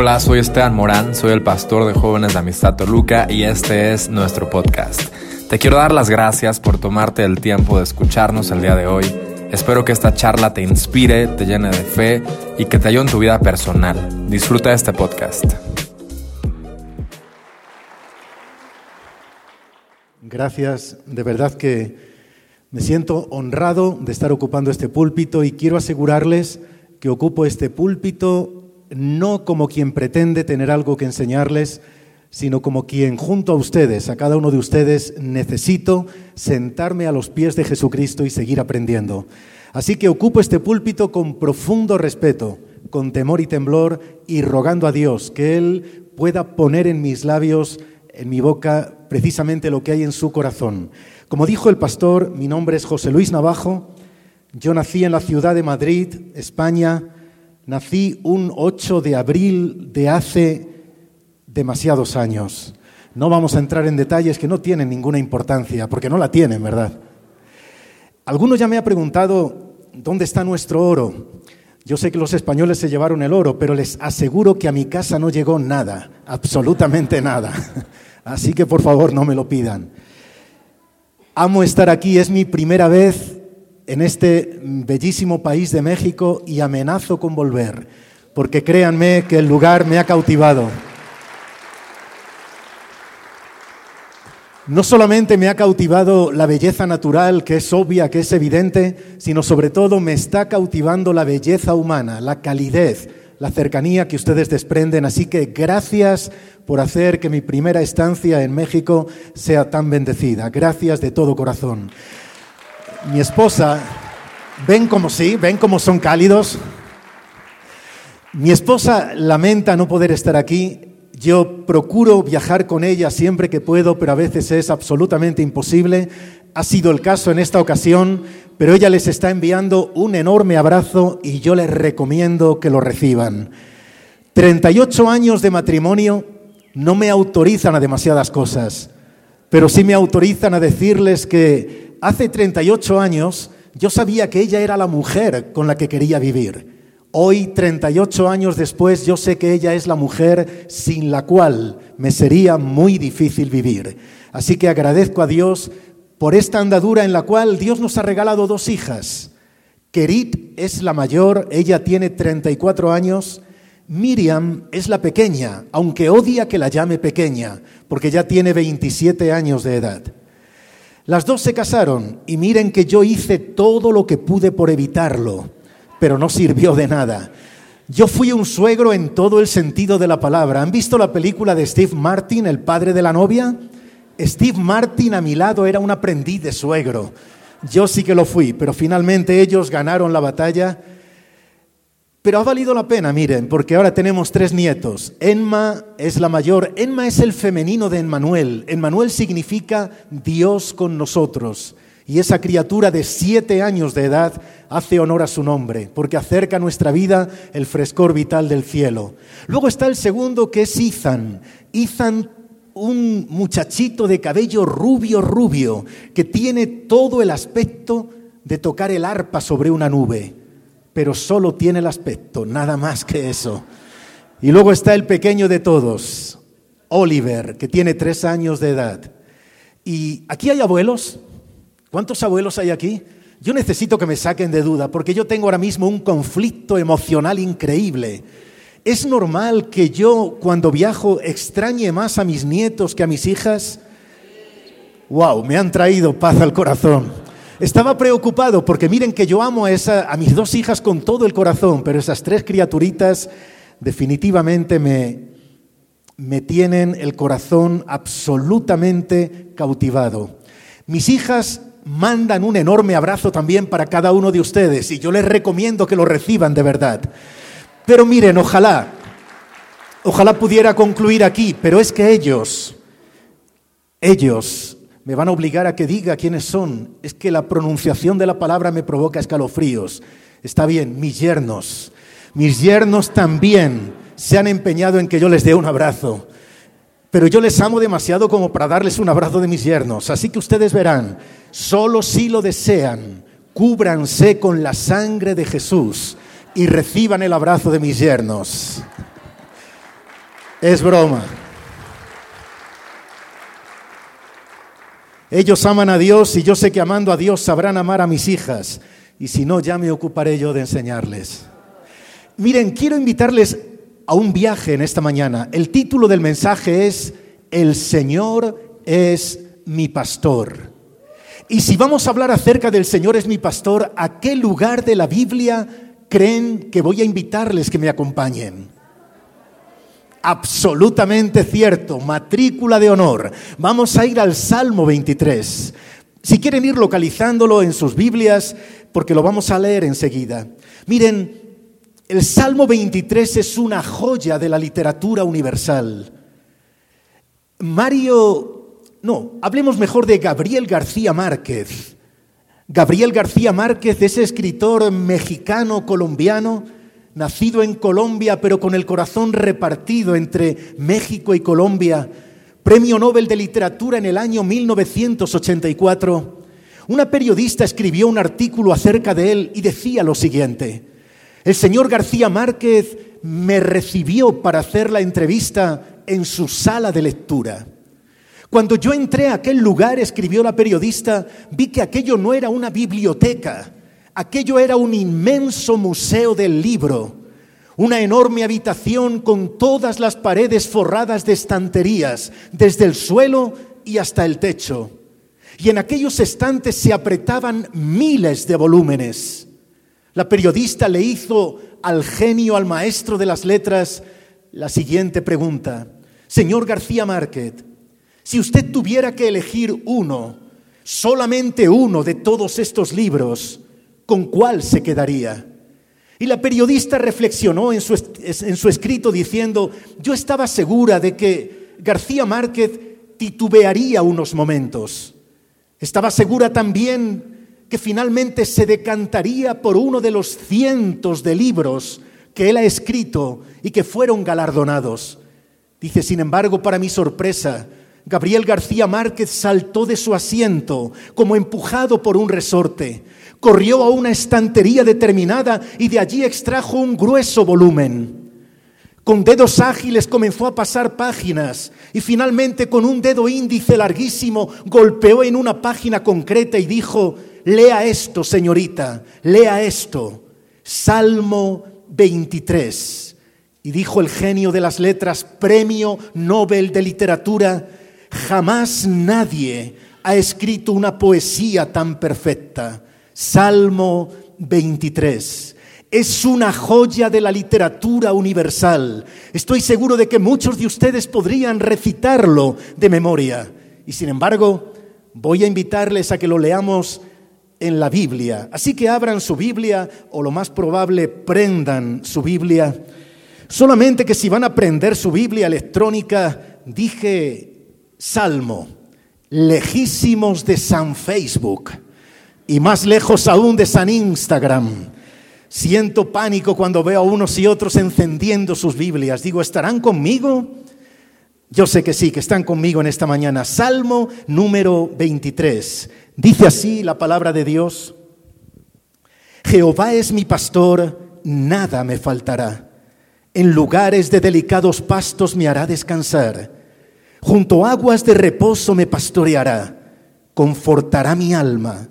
Hola, soy Esteban Morán, soy el pastor de jóvenes de Amistad Toluca y este es nuestro podcast. Te quiero dar las gracias por tomarte el tiempo de escucharnos el día de hoy. Espero que esta charla te inspire, te llene de fe y que te ayude en tu vida personal. Disfruta este podcast. Gracias, de verdad que me siento honrado de estar ocupando este púlpito y quiero asegurarles que ocupo este púlpito no como quien pretende tener algo que enseñarles, sino como quien junto a ustedes, a cada uno de ustedes, necesito sentarme a los pies de Jesucristo y seguir aprendiendo. Así que ocupo este púlpito con profundo respeto, con temor y temblor, y rogando a Dios que Él pueda poner en mis labios, en mi boca, precisamente lo que hay en su corazón. Como dijo el pastor, mi nombre es José Luis Navajo, yo nací en la ciudad de Madrid, España, Nací un 8 de abril de hace demasiados años. No vamos a entrar en detalles que no tienen ninguna importancia, porque no la tienen, ¿verdad? Algunos ya me han preguntado dónde está nuestro oro. Yo sé que los españoles se llevaron el oro, pero les aseguro que a mi casa no llegó nada, absolutamente nada. Así que por favor no me lo pidan. Amo estar aquí, es mi primera vez en este bellísimo país de México y amenazo con volver, porque créanme que el lugar me ha cautivado. No solamente me ha cautivado la belleza natural, que es obvia, que es evidente, sino sobre todo me está cautivando la belleza humana, la calidez, la cercanía que ustedes desprenden. Así que gracias por hacer que mi primera estancia en México sea tan bendecida. Gracias de todo corazón mi esposa, ven como sí, ven como son cálidos. Mi esposa lamenta no poder estar aquí. Yo procuro viajar con ella siempre que puedo, pero a veces es absolutamente imposible. Ha sido el caso en esta ocasión, pero ella les está enviando un enorme abrazo y yo les recomiendo que lo reciban. 38 años de matrimonio no me autorizan a demasiadas cosas, pero sí me autorizan a decirles que hace 38 años yo sabía que ella era la mujer con la que quería vivir. Hoy, 38 años después, yo sé que ella es la mujer sin la cual me sería muy difícil vivir. Así que agradezco a Dios por esta andadura en la cual Dios nos ha regalado dos hijas. Kerit es la mayor, ella tiene 34 años. Miriam es la pequeña, aunque odia que la llame pequeña, porque ya tiene 27 años de edad. Las dos se casaron y miren que yo hice todo lo que pude por evitarlo, pero no sirvió de nada. Yo fui un suegro en todo el sentido de la palabra. ¿Han visto la película de Steve Martin, el padre de la novia? Steve Martin a mi lado era un aprendiz de suegro. Yo sí que lo fui, pero finalmente ellos ganaron la batalla pero ha valido la pena, miren, porque ahora tenemos tres nietos. Enma es la mayor. Enma es el femenino de Emmanuel. Emmanuel significa Dios con nosotros. Y esa criatura de siete años de edad hace honor a su nombre, porque acerca a nuestra vida el frescor vital del cielo. Luego está el segundo, que es Ethan. Ethan, un muchachito de cabello rubio, rubio, que tiene todo el aspecto de tocar el arpa sobre una nube pero solo tiene el aspecto, nada más que eso. Y luego está el pequeño de todos, Oliver, que tiene tres años de edad. Y aquí hay abuelos. ¿Cuántos abuelos hay aquí? Yo necesito que me saquen de duda, porque yo tengo ahora mismo un conflicto emocional increíble. ¿Es normal que yo cuando viajo extrañe más a mis nietos que a mis hijas? ¡Wow! Me han traído paz al corazón. Estaba preocupado porque miren que yo amo a, a mis dos hijas con todo el corazón, pero esas tres criaturitas definitivamente me, me tienen el corazón absolutamente cautivado. Mis hijas mandan un enorme abrazo también para cada uno de ustedes y yo les recomiendo que lo reciban de verdad. Pero miren, ojalá, ojalá pudiera concluir aquí, pero es que ellos, ellos me van a obligar a que diga quiénes son. Es que la pronunciación de la palabra me provoca escalofríos. Está bien, mis yernos. Mis yernos también se han empeñado en que yo les dé un abrazo. Pero yo les amo demasiado como para darles un abrazo de mis yernos. Así que ustedes verán, solo si lo desean, cúbranse con la sangre de Jesús y reciban el abrazo de mis yernos. Es broma. Ellos aman a Dios y yo sé que amando a Dios sabrán amar a mis hijas. Y si no, ya me ocuparé yo de enseñarles. Miren, quiero invitarles a un viaje en esta mañana. El título del mensaje es El Señor es mi pastor. Y si vamos a hablar acerca del Señor es mi pastor, ¿a qué lugar de la Biblia creen que voy a invitarles que me acompañen? Absolutamente cierto, matrícula de honor. Vamos a ir al Salmo 23. Si quieren ir localizándolo en sus Biblias, porque lo vamos a leer enseguida. Miren, el Salmo 23 es una joya de la literatura universal. Mario, no, hablemos mejor de Gabriel García Márquez. Gabriel García Márquez, ese escritor mexicano-colombiano, nacido en Colombia, pero con el corazón repartido entre México y Colombia, premio Nobel de Literatura en el año 1984, una periodista escribió un artículo acerca de él y decía lo siguiente, el señor García Márquez me recibió para hacer la entrevista en su sala de lectura. Cuando yo entré a aquel lugar, escribió la periodista, vi que aquello no era una biblioteca, Aquello era un inmenso museo del libro, una enorme habitación con todas las paredes forradas de estanterías, desde el suelo y hasta el techo. Y en aquellos estantes se apretaban miles de volúmenes. La periodista le hizo al genio, al maestro de las letras, la siguiente pregunta. Señor García Márquez, si usted tuviera que elegir uno, solamente uno de todos estos libros, ¿con cuál se quedaría? Y la periodista reflexionó en su, en su, escrito diciendo, yo estaba segura de que García Márquez titubearía unos momentos. Estaba segura también que finalmente se decantaría por uno de los cientos de libros que él ha escrito y que fueron galardonados. Dice, sin embargo, para mi sorpresa, Gabriel García Márquez saltó de su asiento como empujado por un resorte corrió a una estantería determinada y de allí extrajo un grueso volumen. Con dedos ágiles comenzó a pasar páginas y finalmente con un dedo índice larguísimo golpeó en una página concreta y dijo, lea esto, señorita, lea esto, Salmo 23. Y dijo el genio de las letras, Premio Nobel de Literatura, jamás nadie ha escrito una poesía tan perfecta. Salmo 23. Es una joya de la literatura universal. Estoy seguro de que muchos de ustedes podrían recitarlo de memoria. Y sin embargo, voy a invitarles a que lo leamos en la Biblia. Así que abran su Biblia o lo más probable prendan su Biblia. Solamente que si van a prender su Biblia electrónica, dije Salmo, lejísimos de San Facebook y más lejos aún de San Instagram. Siento pánico cuando veo a unos y otros encendiendo sus Biblias. Digo, ¿estarán conmigo? Yo sé que sí, que están conmigo en esta mañana. Salmo número 23. Dice así la palabra de Dios. Jehová es mi pastor, nada me faltará. En lugares de delicados pastos me hará descansar. Junto a aguas de reposo me pastoreará. Confortará mi alma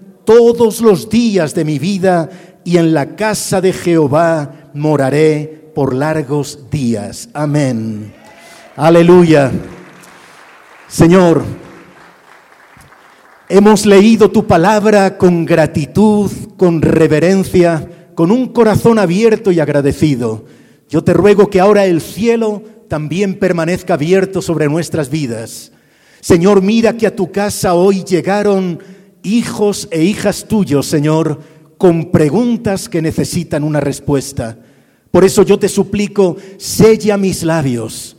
todos los días de mi vida y en la casa de Jehová moraré por largos días. Amén. Aleluya. Señor, hemos leído tu palabra con gratitud, con reverencia, con un corazón abierto y agradecido. Yo te ruego que ahora el cielo también permanezca abierto sobre nuestras vidas. Señor, mira que a tu casa hoy llegaron hijos e hijas tuyos, Señor, con preguntas que necesitan una respuesta. Por eso yo te suplico, sella mis labios,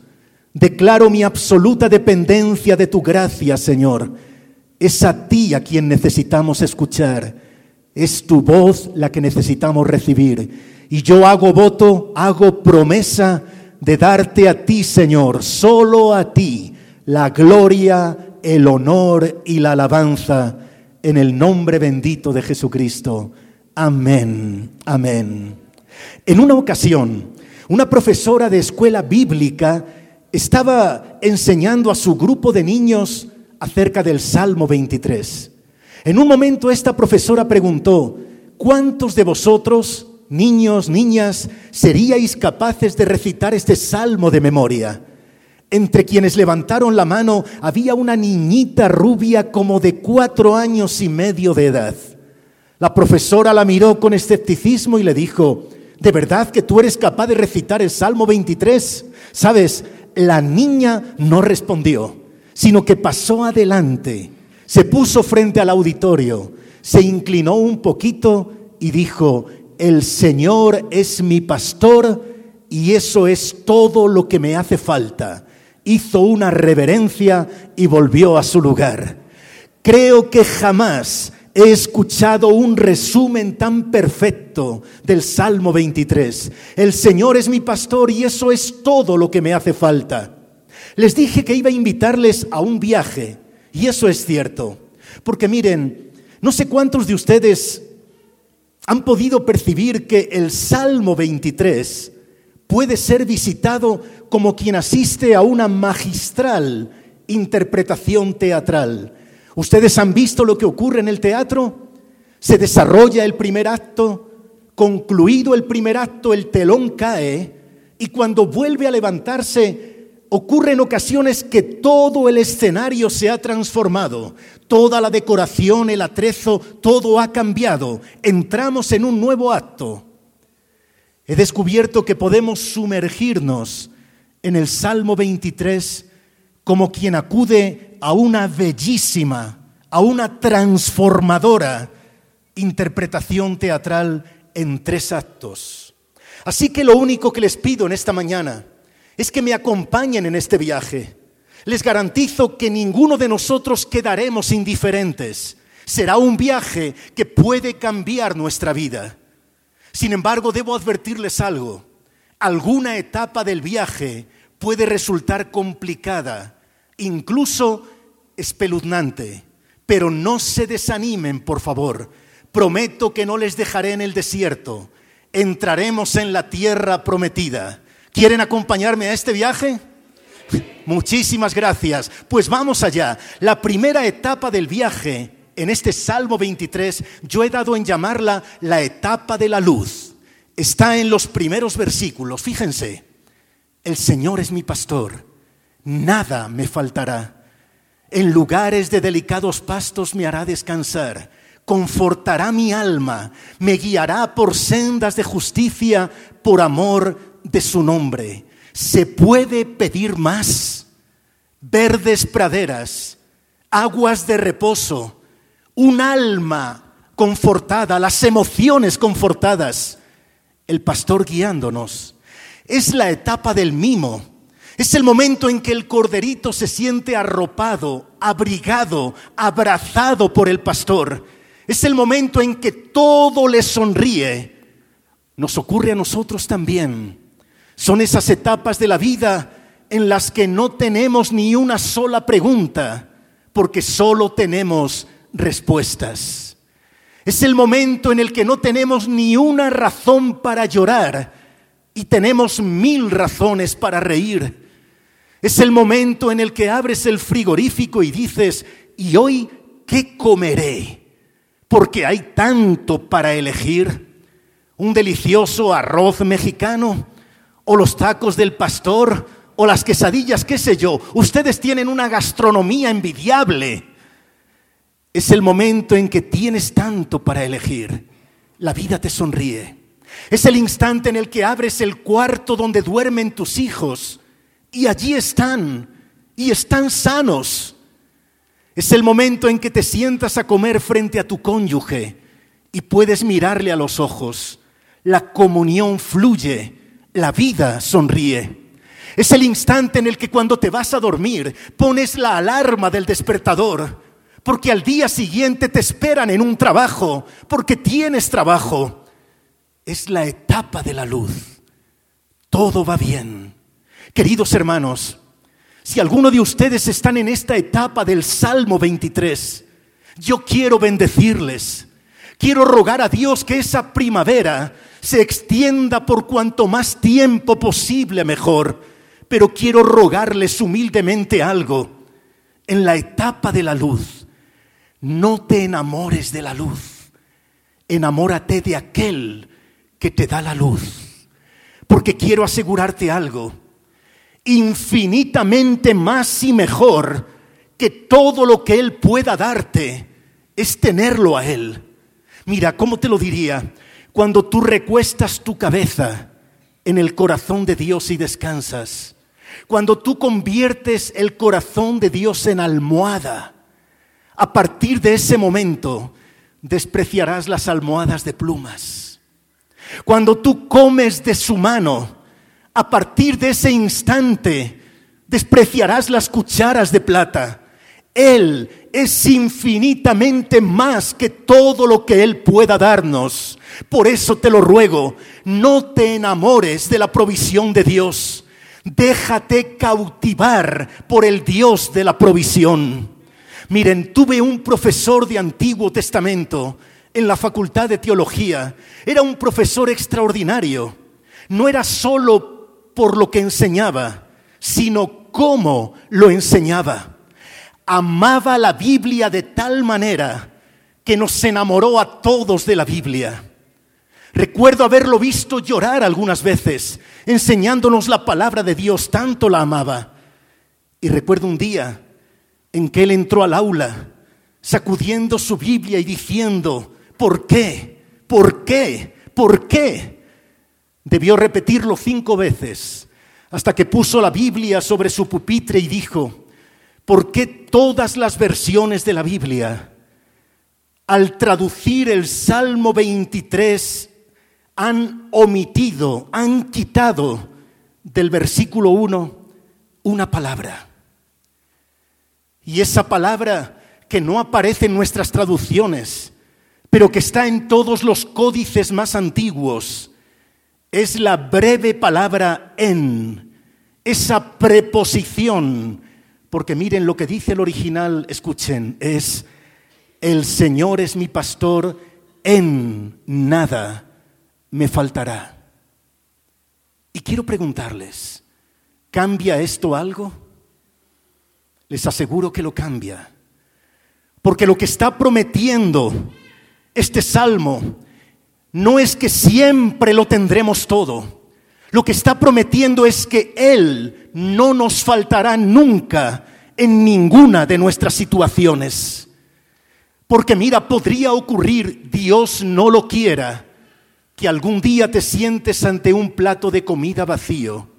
Declaro mi absoluta dependencia de tu gracia, Señor. Es a ti a quien necesitamos escuchar. Es tu voz la que necesitamos recibir. Y yo hago voto, hago promesa de darte a ti, Señor, solo a ti, la gloria, el honor y la alabanza en el nombre bendito de Jesucristo. Amén, amén. En una ocasión, una profesora de escuela bíblica estaba enseñando a su grupo de niños acerca del Salmo 23. En un momento esta profesora preguntó, ¿cuántos de vosotros, niños, niñas, seríais capaces de recitar este salmo de memoria? Entre quienes levantaron la mano había una niñita rubia como de cuatro años y medio de edad. La profesora la miró con escepticismo y le dijo, ¿de verdad que tú eres capaz de recitar el Salmo 23? Sabes, la niña no respondió, sino que pasó adelante, se puso frente al auditorio, se inclinó un poquito y dijo, el Señor es mi pastor y eso es todo lo que me hace falta hizo una reverencia y volvió a su lugar. Creo que jamás he escuchado un resumen tan perfecto del Salmo 23. El Señor es mi pastor y eso es todo lo que me hace falta. Les dije que iba a invitarles a un viaje y eso es cierto. Porque miren, no sé cuántos de ustedes han podido percibir que el Salmo 23 puede ser visitado como quien asiste a una magistral interpretación teatral. ¿Ustedes han visto lo que ocurre en el teatro? Se desarrolla el primer acto, concluido el primer acto, el telón cae y cuando vuelve a levantarse ocurre en ocasiones que todo el escenario se ha transformado, toda la decoración, el atrezo, todo ha cambiado. Entramos en un nuevo acto. He descubierto que podemos sumergirnos en el Salmo 23 como quien acude a una bellísima, a una transformadora interpretación teatral en tres actos. Así que lo único que les pido en esta mañana es que me acompañen en este viaje. Les garantizo que ninguno de nosotros quedaremos indiferentes. Será un viaje que puede cambiar nuestra vida. Sin embargo, debo advertirles algo. Alguna etapa del viaje puede resultar complicada, incluso espeluznante. Pero no se desanimen, por favor. Prometo que no les dejaré en el desierto. Entraremos en la tierra prometida. ¿Quieren acompañarme a este viaje? Muchísimas gracias. Pues vamos allá. La primera etapa del viaje en este Salmo 23, yo he dado en llamarla la etapa de la luz. Está en los primeros versículos. Fíjense, el Señor es mi pastor, nada me faltará. En lugares de delicados pastos me hará descansar, confortará mi alma, me guiará por sendas de justicia por amor de su nombre. ¿Se puede pedir más? Verdes praderas, aguas de reposo, un alma confortada, las emociones confortadas, el pastor guiándonos. Es la etapa del mimo. Es el momento en que el corderito se siente arropado, abrigado, abrazado por el pastor. Es el momento en que todo le sonríe. Nos ocurre a nosotros también. Son esas etapas de la vida en las que no tenemos ni una sola pregunta, porque solo tenemos respuestas. Es el momento en el que no tenemos ni una razón para llorar y tenemos mil razones para reír. Es el momento en el que abres el frigorífico y dices, ¿y hoy qué comeré? Porque hay tanto para elegir. Un delicioso arroz mexicano, o los tacos del pastor, o las quesadillas, qué sé yo. Ustedes tienen una gastronomía envidiable. Es el momento en que tienes tanto para elegir. La vida te sonríe. Es el instante en el que abres el cuarto donde duermen tus hijos y allí están y están sanos. Es el momento en que te sientas a comer frente a tu cónyuge y puedes mirarle a los ojos. La comunión fluye, la vida sonríe. Es el instante en el que cuando te vas a dormir pones la alarma del despertador, porque al día siguiente te esperan en un trabajo, porque tienes trabajo. Es la etapa de la luz. Todo va bien. Queridos hermanos, si alguno de ustedes están en esta etapa del Salmo 23, yo quiero bendecirles. Quiero rogar a Dios que esa primavera se extienda por cuanto más tiempo posible mejor. Pero quiero rogarles humildemente algo. En la etapa de la luz, no te enamores de la luz. Enamórate de aquel que te da la luz. Porque quiero asegurarte algo infinitamente más y mejor que todo lo que Él pueda darte es tenerlo a Él. Mira, ¿cómo te lo diría? Cuando tú recuestas tu cabeza en el corazón de Dios y descansas, cuando tú conviertes el corazón de Dios en almohada, a partir de ese momento despreciarás las almohadas de plumas. Cuando tú comes de su mano, a partir de ese instante despreciarás las cucharas de plata. Él es infinitamente más que todo lo que Él pueda darnos. Por eso te lo ruego, no te enamores de la provisión de Dios. Déjate cautivar por el Dios de la provisión. Miren, tuve un profesor de Antiguo Testamento en la Facultad de Teología. Era un profesor extraordinario. No era solo por lo que enseñaba, sino cómo lo enseñaba. Amaba la Biblia de tal manera que nos enamoró a todos de la Biblia. Recuerdo haberlo visto llorar algunas veces, enseñándonos la palabra de Dios, tanto la amaba. Y recuerdo un día en que él entró al aula, sacudiendo su Biblia y diciendo, ¿por qué? ¿Por qué? ¿Por qué? Debió repetirlo cinco veces hasta que puso la Biblia sobre su pupitre y dijo, ¿por qué todas las versiones de la Biblia, al traducir el Salmo 23, han omitido, han quitado del versículo 1 una palabra? Y esa palabra que no aparece en nuestras traducciones, pero que está en todos los códices más antiguos, es la breve palabra en, esa preposición, porque miren lo que dice el original, escuchen, es, el Señor es mi pastor, en nada me faltará. Y quiero preguntarles, ¿cambia esto algo? Les aseguro que lo cambia. Porque lo que está prometiendo este salmo no es que siempre lo tendremos todo. Lo que está prometiendo es que Él no nos faltará nunca en ninguna de nuestras situaciones. Porque mira, podría ocurrir, Dios no lo quiera, que algún día te sientes ante un plato de comida vacío.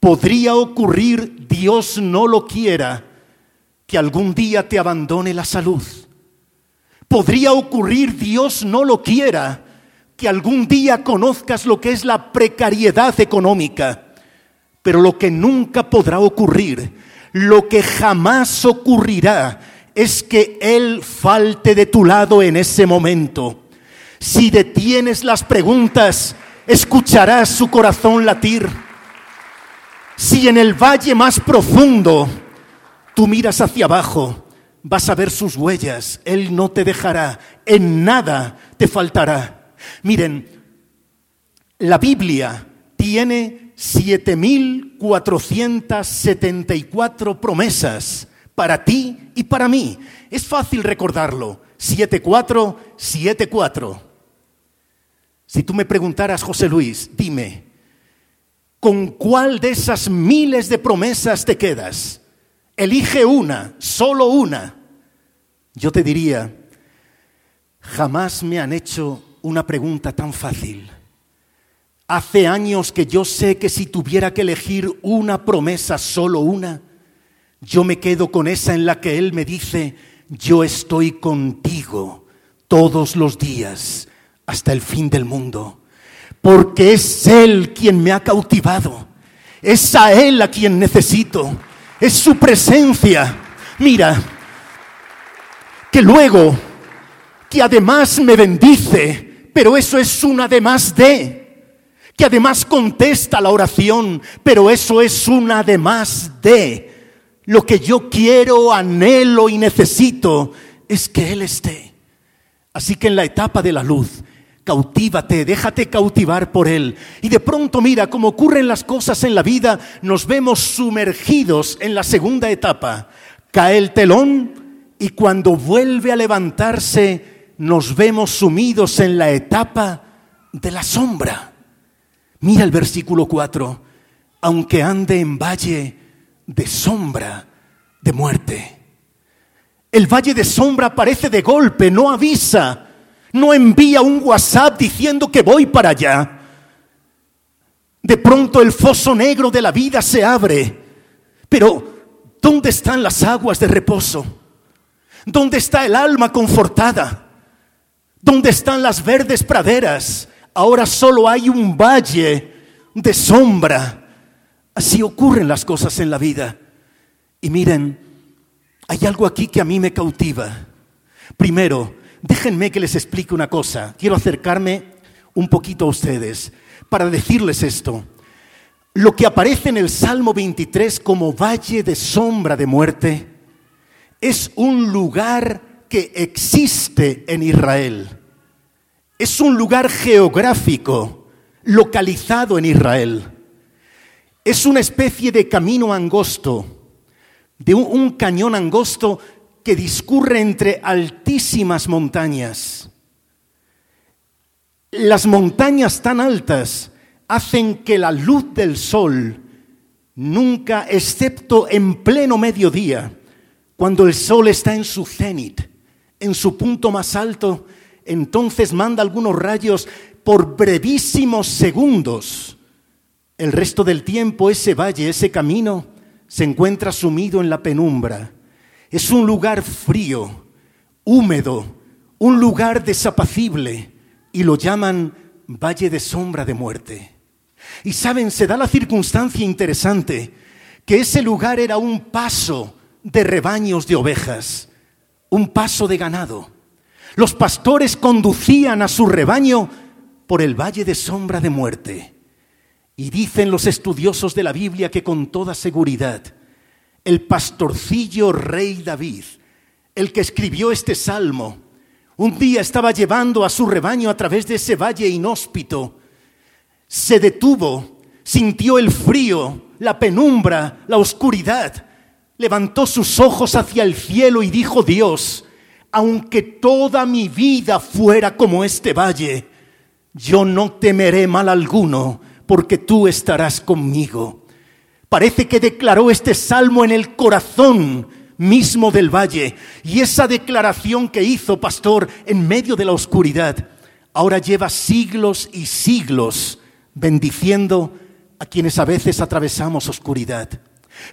Podría ocurrir, Dios no lo quiera, que algún día te abandone la salud. Podría ocurrir, Dios no lo quiera, que algún día conozcas lo que es la precariedad económica, pero lo que nunca podrá ocurrir, lo que jamás ocurrirá, es que Él falte de tu lado en ese momento. Si detienes las preguntas, escucharás su corazón latir. Si en el valle más profundo tú miras hacia abajo, vas a ver sus huellas. Él no te dejará, en nada te faltará. Miren, la Biblia tiene 7.474 promesas para ti y para mí. Es fácil recordarlo. 7474. Si tú me preguntaras, José Luis, dime, ¿con cuál de esas miles de promesas te quedas? Elige una, solo una. Yo te diría, jamás me han hecho una pregunta tan fácil. Hace años que yo sé que si tuviera que elegir una promesa, solo una, yo me quedo con esa en la que Él me dice, yo estoy contigo todos los días hasta el fin del mundo, porque es Él quien me ha cautivado, Es a Él a quien necesito. Es su presencia. Mira, que luego, que además me bendice, pero eso es un además de que además contesta la oración, pero eso es un además de. Lo que yo quiero, anhelo y necesito es que Él esté. Así que en la etapa de la luz, cautívate, déjate cautivar por Él. Y de pronto, mira, como ocurren las cosas en la vida, nos vemos sumergidos en la segunda etapa. Cae el telón y cuando vuelve a levantarse, nos vemos sumidos en la etapa de la sombra. Mira el versículo 4, aunque ande en valle de sombra de muerte. El valle de sombra aparece de golpe, no avisa, no envía un WhatsApp diciendo que voy para allá. De pronto el foso negro de la vida se abre, pero ¿dónde están las aguas de reposo? ¿Dónde está el alma confortada? ¿Dónde están las verdes praderas? ahora solo hay un valle de sombra. Así ocurren las cosas en la vida. Y miren, hay algo aquí que a mí me cautiva. Primero, déjenme que les explique una cosa. Quiero acercarme un poquito a ustedes para decirles esto. Lo que aparece en el Salmo 23 como valle de sombra de muerte es un lugar que existe en Israel. Es un lugar geográfico localizado en Israel. Es una especie de camino angosto, de un, cañón angosto que discurre entre altísimas montañas. Las montañas tan altas hacen que la luz del sol nunca, excepto en pleno mediodía, cuando el sol está en su cenit, en su punto más alto, entonces manda algunos rayos por brevísimos segundos. El resto del tiempo ese valle, ese camino, se encuentra sumido en la penumbra. Es un lugar frío, húmedo, un lugar desapacible y lo llaman valle de sombra de muerte. Y saben, se da la circunstancia interesante que ese lugar era un paso de rebaños de ovejas, un paso de ganado. Los pastores conducían a su rebaño por el valle de sombra de muerte. Y dicen los estudiosos de la Biblia que con toda seguridad el pastorcillo rey David, el que escribió este salmo, un día estaba llevando a su rebaño a través de ese valle inhóspito, se detuvo, sintió el frío, la penumbra, la oscuridad, levantó sus ojos hacia el cielo y dijo, Dios, aunque toda mi vida fuera como este valle, yo no temeré mal alguno, porque tú estarás conmigo. Parece que declaró este salmo en el corazón mismo del valle. Y esa declaración que hizo, pastor, en medio de la oscuridad, ahora lleva siglos y siglos bendiciendo a quienes a veces atravesamos oscuridad.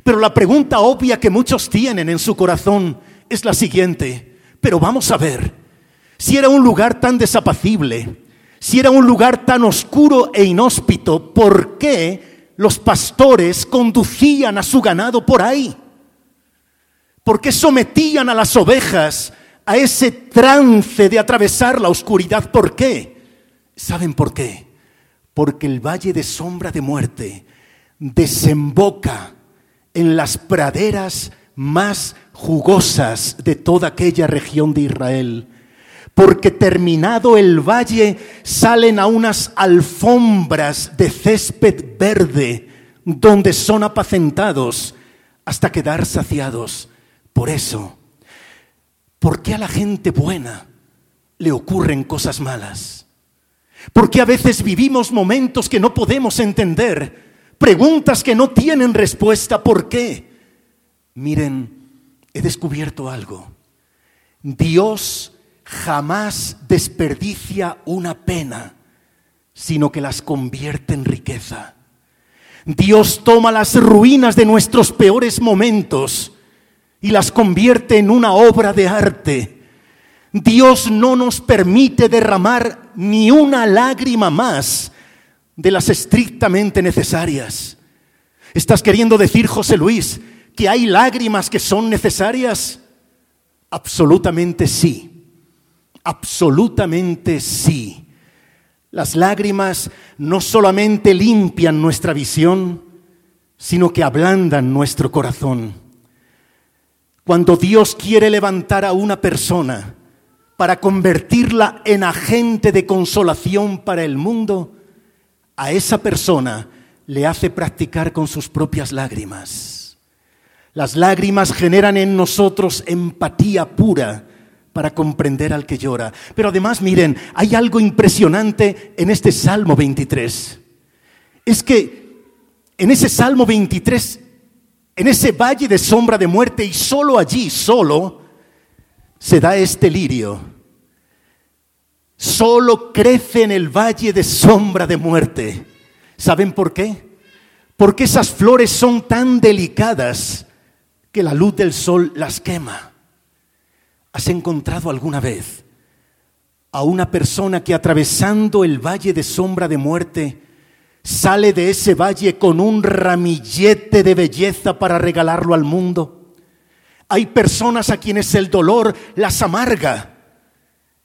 Pero la pregunta obvia que muchos tienen en su corazón es la siguiente. Pero vamos a ver, si era un lugar tan desapacible, si era un lugar tan oscuro e inhóspito, ¿por qué los pastores conducían a su ganado por ahí? ¿Por qué sometían a las ovejas a ese trance de atravesar la oscuridad? ¿Por qué? ¿Saben por qué? Porque el valle de sombra de muerte desemboca en las praderas más jugosas de toda aquella región de Israel. Porque terminado el valle salen a unas alfombras de césped verde donde son apacentados hasta quedar saciados. Por eso, ¿por qué a la gente buena le ocurren cosas malas? ¿Por qué a veces vivimos momentos que no podemos entender? Preguntas que no tienen respuesta. ¿Por qué? Miren, he descubierto algo. Dios jamás desperdicia una pena, sino que las convierte en riqueza. Dios toma las ruinas de nuestros peores momentos y las convierte en una obra de arte. Dios no nos permite derramar ni una lágrima más de las estrictamente necesarias. ¿Estás queriendo decir, José Luis, que hay lágrimas que son necesarias? Absolutamente sí. Absolutamente sí. Las lágrimas no solamente limpian nuestra visión, sino que ablandan nuestro corazón. Cuando Dios quiere levantar a una persona para convertirla en agente de consolación para el mundo, a esa persona le hace practicar con sus propias lágrimas. Las lágrimas generan en nosotros empatía pura para comprender al que llora. Pero además, miren, hay algo impresionante en este Salmo 23. Es que en ese Salmo 23, en ese valle de sombra de muerte, y solo allí, solo, se da este lirio. Solo crece en el valle de sombra de muerte. ¿Saben por qué? Porque esas flores son tan delicadas que la luz del sol las quema. ¿Has encontrado alguna vez a una persona que atravesando el valle de sombra de muerte sale de ese valle con un ramillete de belleza para regalarlo al mundo? Hay personas a quienes el dolor las amarga,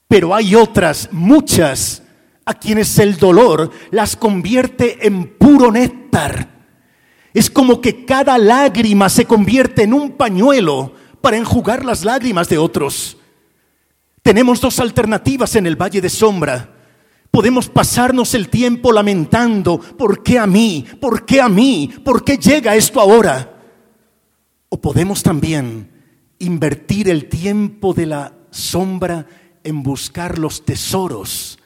pero hay otras, muchas, a quienes el dolor las convierte en puro néctar. Es como que cada lágrima se convierte en un pañuelo para enjugar las lágrimas de otros. Tenemos dos alternativas en el valle de sombra. Podemos pasarnos el tiempo lamentando, ¿por qué a mí? ¿Por qué a mí? ¿Por qué llega esto ahora? O podemos también invertir el tiempo de la sombra en buscar los tesoros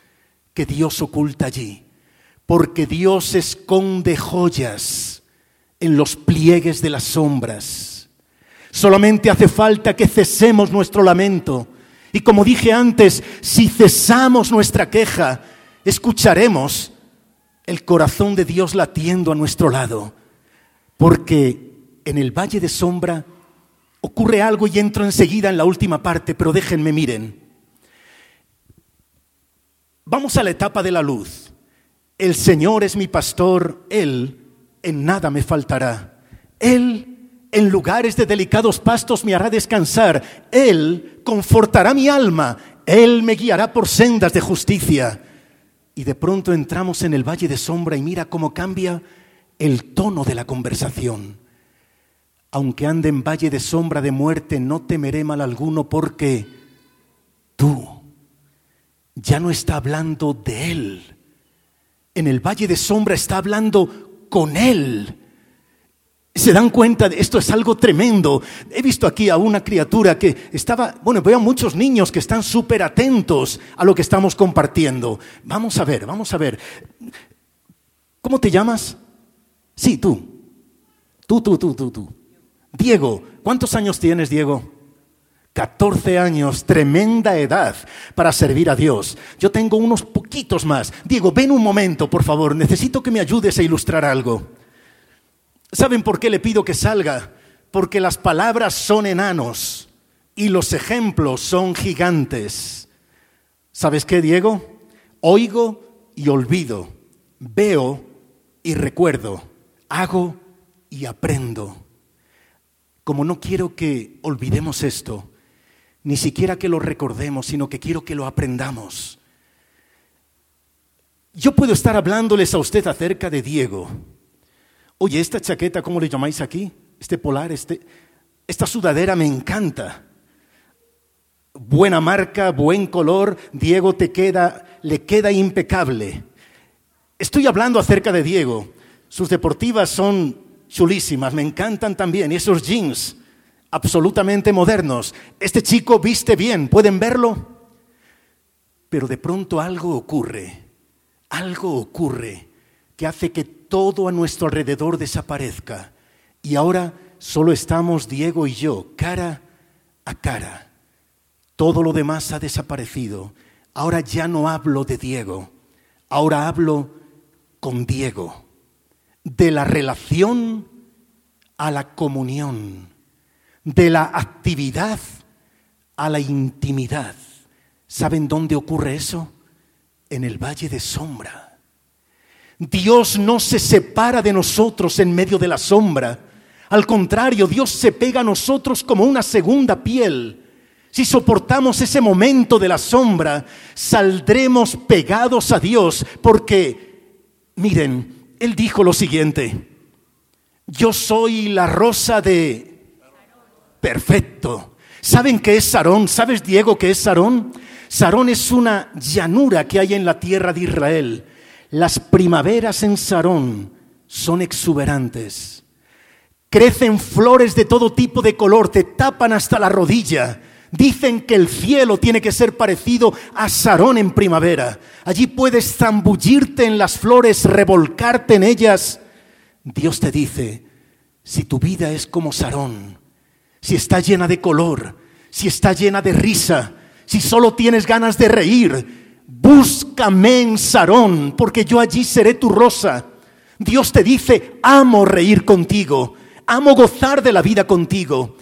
que Dios oculta allí, porque Dios esconde joyas en los pliegues de las sombras. Solamente hace falta que cesemos nuestro lamento. Y como dije antes, si cesamos nuestra queja, escucharemos el corazón de Dios latiendo a nuestro lado. Porque en el valle de sombra ocurre algo y entro enseguida en la última parte, pero déjenme miren. Vamos a la etapa de la luz. El Señor es mi pastor, Él en nada me faltará. Él en lugares de delicados pastos me hará descansar. Él confortará mi alma. Él me guiará por sendas de justicia. Y de pronto entramos en el valle de sombra y mira cómo cambia el tono de la conversación. Aunque ande en valle de sombra de muerte, no temeré mal alguno porque tú ya no está hablando de Él. En el valle de sombra está hablando con Él. Se dan cuenta de esto es algo tremendo. He visto aquí a una criatura que estaba, bueno, veo muchos niños que están súper atentos a lo que estamos compartiendo. Vamos a ver, vamos a ver. ¿Cómo te llamas? Sí, tú. Tú, tú, tú, tú, tú. Diego, ¿cuántos años tienes, Diego? 14 años, tremenda edad para servir a Dios. Yo tengo unos poquitos más. Diego, ven un momento, por favor. Necesito que me ayudes a ilustrar algo. ¿Saben por qué le pido que salga? Porque las palabras son enanos y los ejemplos son gigantes. ¿Sabes qué, Diego? Oigo y olvido. Veo y recuerdo. Hago y aprendo. Como no quiero que olvidemos esto, ni siquiera que lo recordemos, sino que quiero que lo aprendamos. Yo puedo estar hablándoles a usted acerca de Diego. Oye, esta chaqueta, ¿cómo le llamáis aquí? Este polar, este, esta sudadera me encanta. Buena marca, buen color, Diego te queda, le queda impecable. Estoy hablando acerca de Diego. Sus deportivas son chulísimas, me encantan también. Y esos jeans, absolutamente modernos. Este chico viste bien, ¿pueden verlo? Pero de pronto algo ocurre, algo ocurre que hace que todo a nuestro alrededor desaparezca. Y ahora solo estamos Diego y yo, cara a cara. Todo lo demás ha desaparecido. Ahora ya no hablo de Diego, ahora hablo con Diego, de la relación a la comunión de la actividad a la intimidad. ¿Saben dónde ocurre eso? En el valle de sombra. Dios no se separa de nosotros en medio de la sombra. Al contrario, Dios se pega a nosotros como una segunda piel. Si soportamos ese momento de la sombra, saldremos pegados a Dios porque, miren, Él dijo lo siguiente, yo soy la rosa de... Perfecto. ¿Saben qué es Sarón? ¿Sabes, Diego, qué es Sarón? Sarón es una llanura que hay en la tierra de Israel. Las primaveras en Sarón son exuberantes. Crecen flores de todo tipo de color, te tapan hasta la rodilla. Dicen que el cielo tiene que ser parecido a Sarón en primavera. Allí puedes zambullirte en las flores, revolcarte en ellas. Dios te dice, si tu vida es como Sarón, si está llena de color, si está llena de risa, si solo tienes ganas de reír, búscame en Sarón, porque yo allí seré tu rosa. Dios te dice, amo reír contigo, amo gozar de la vida contigo.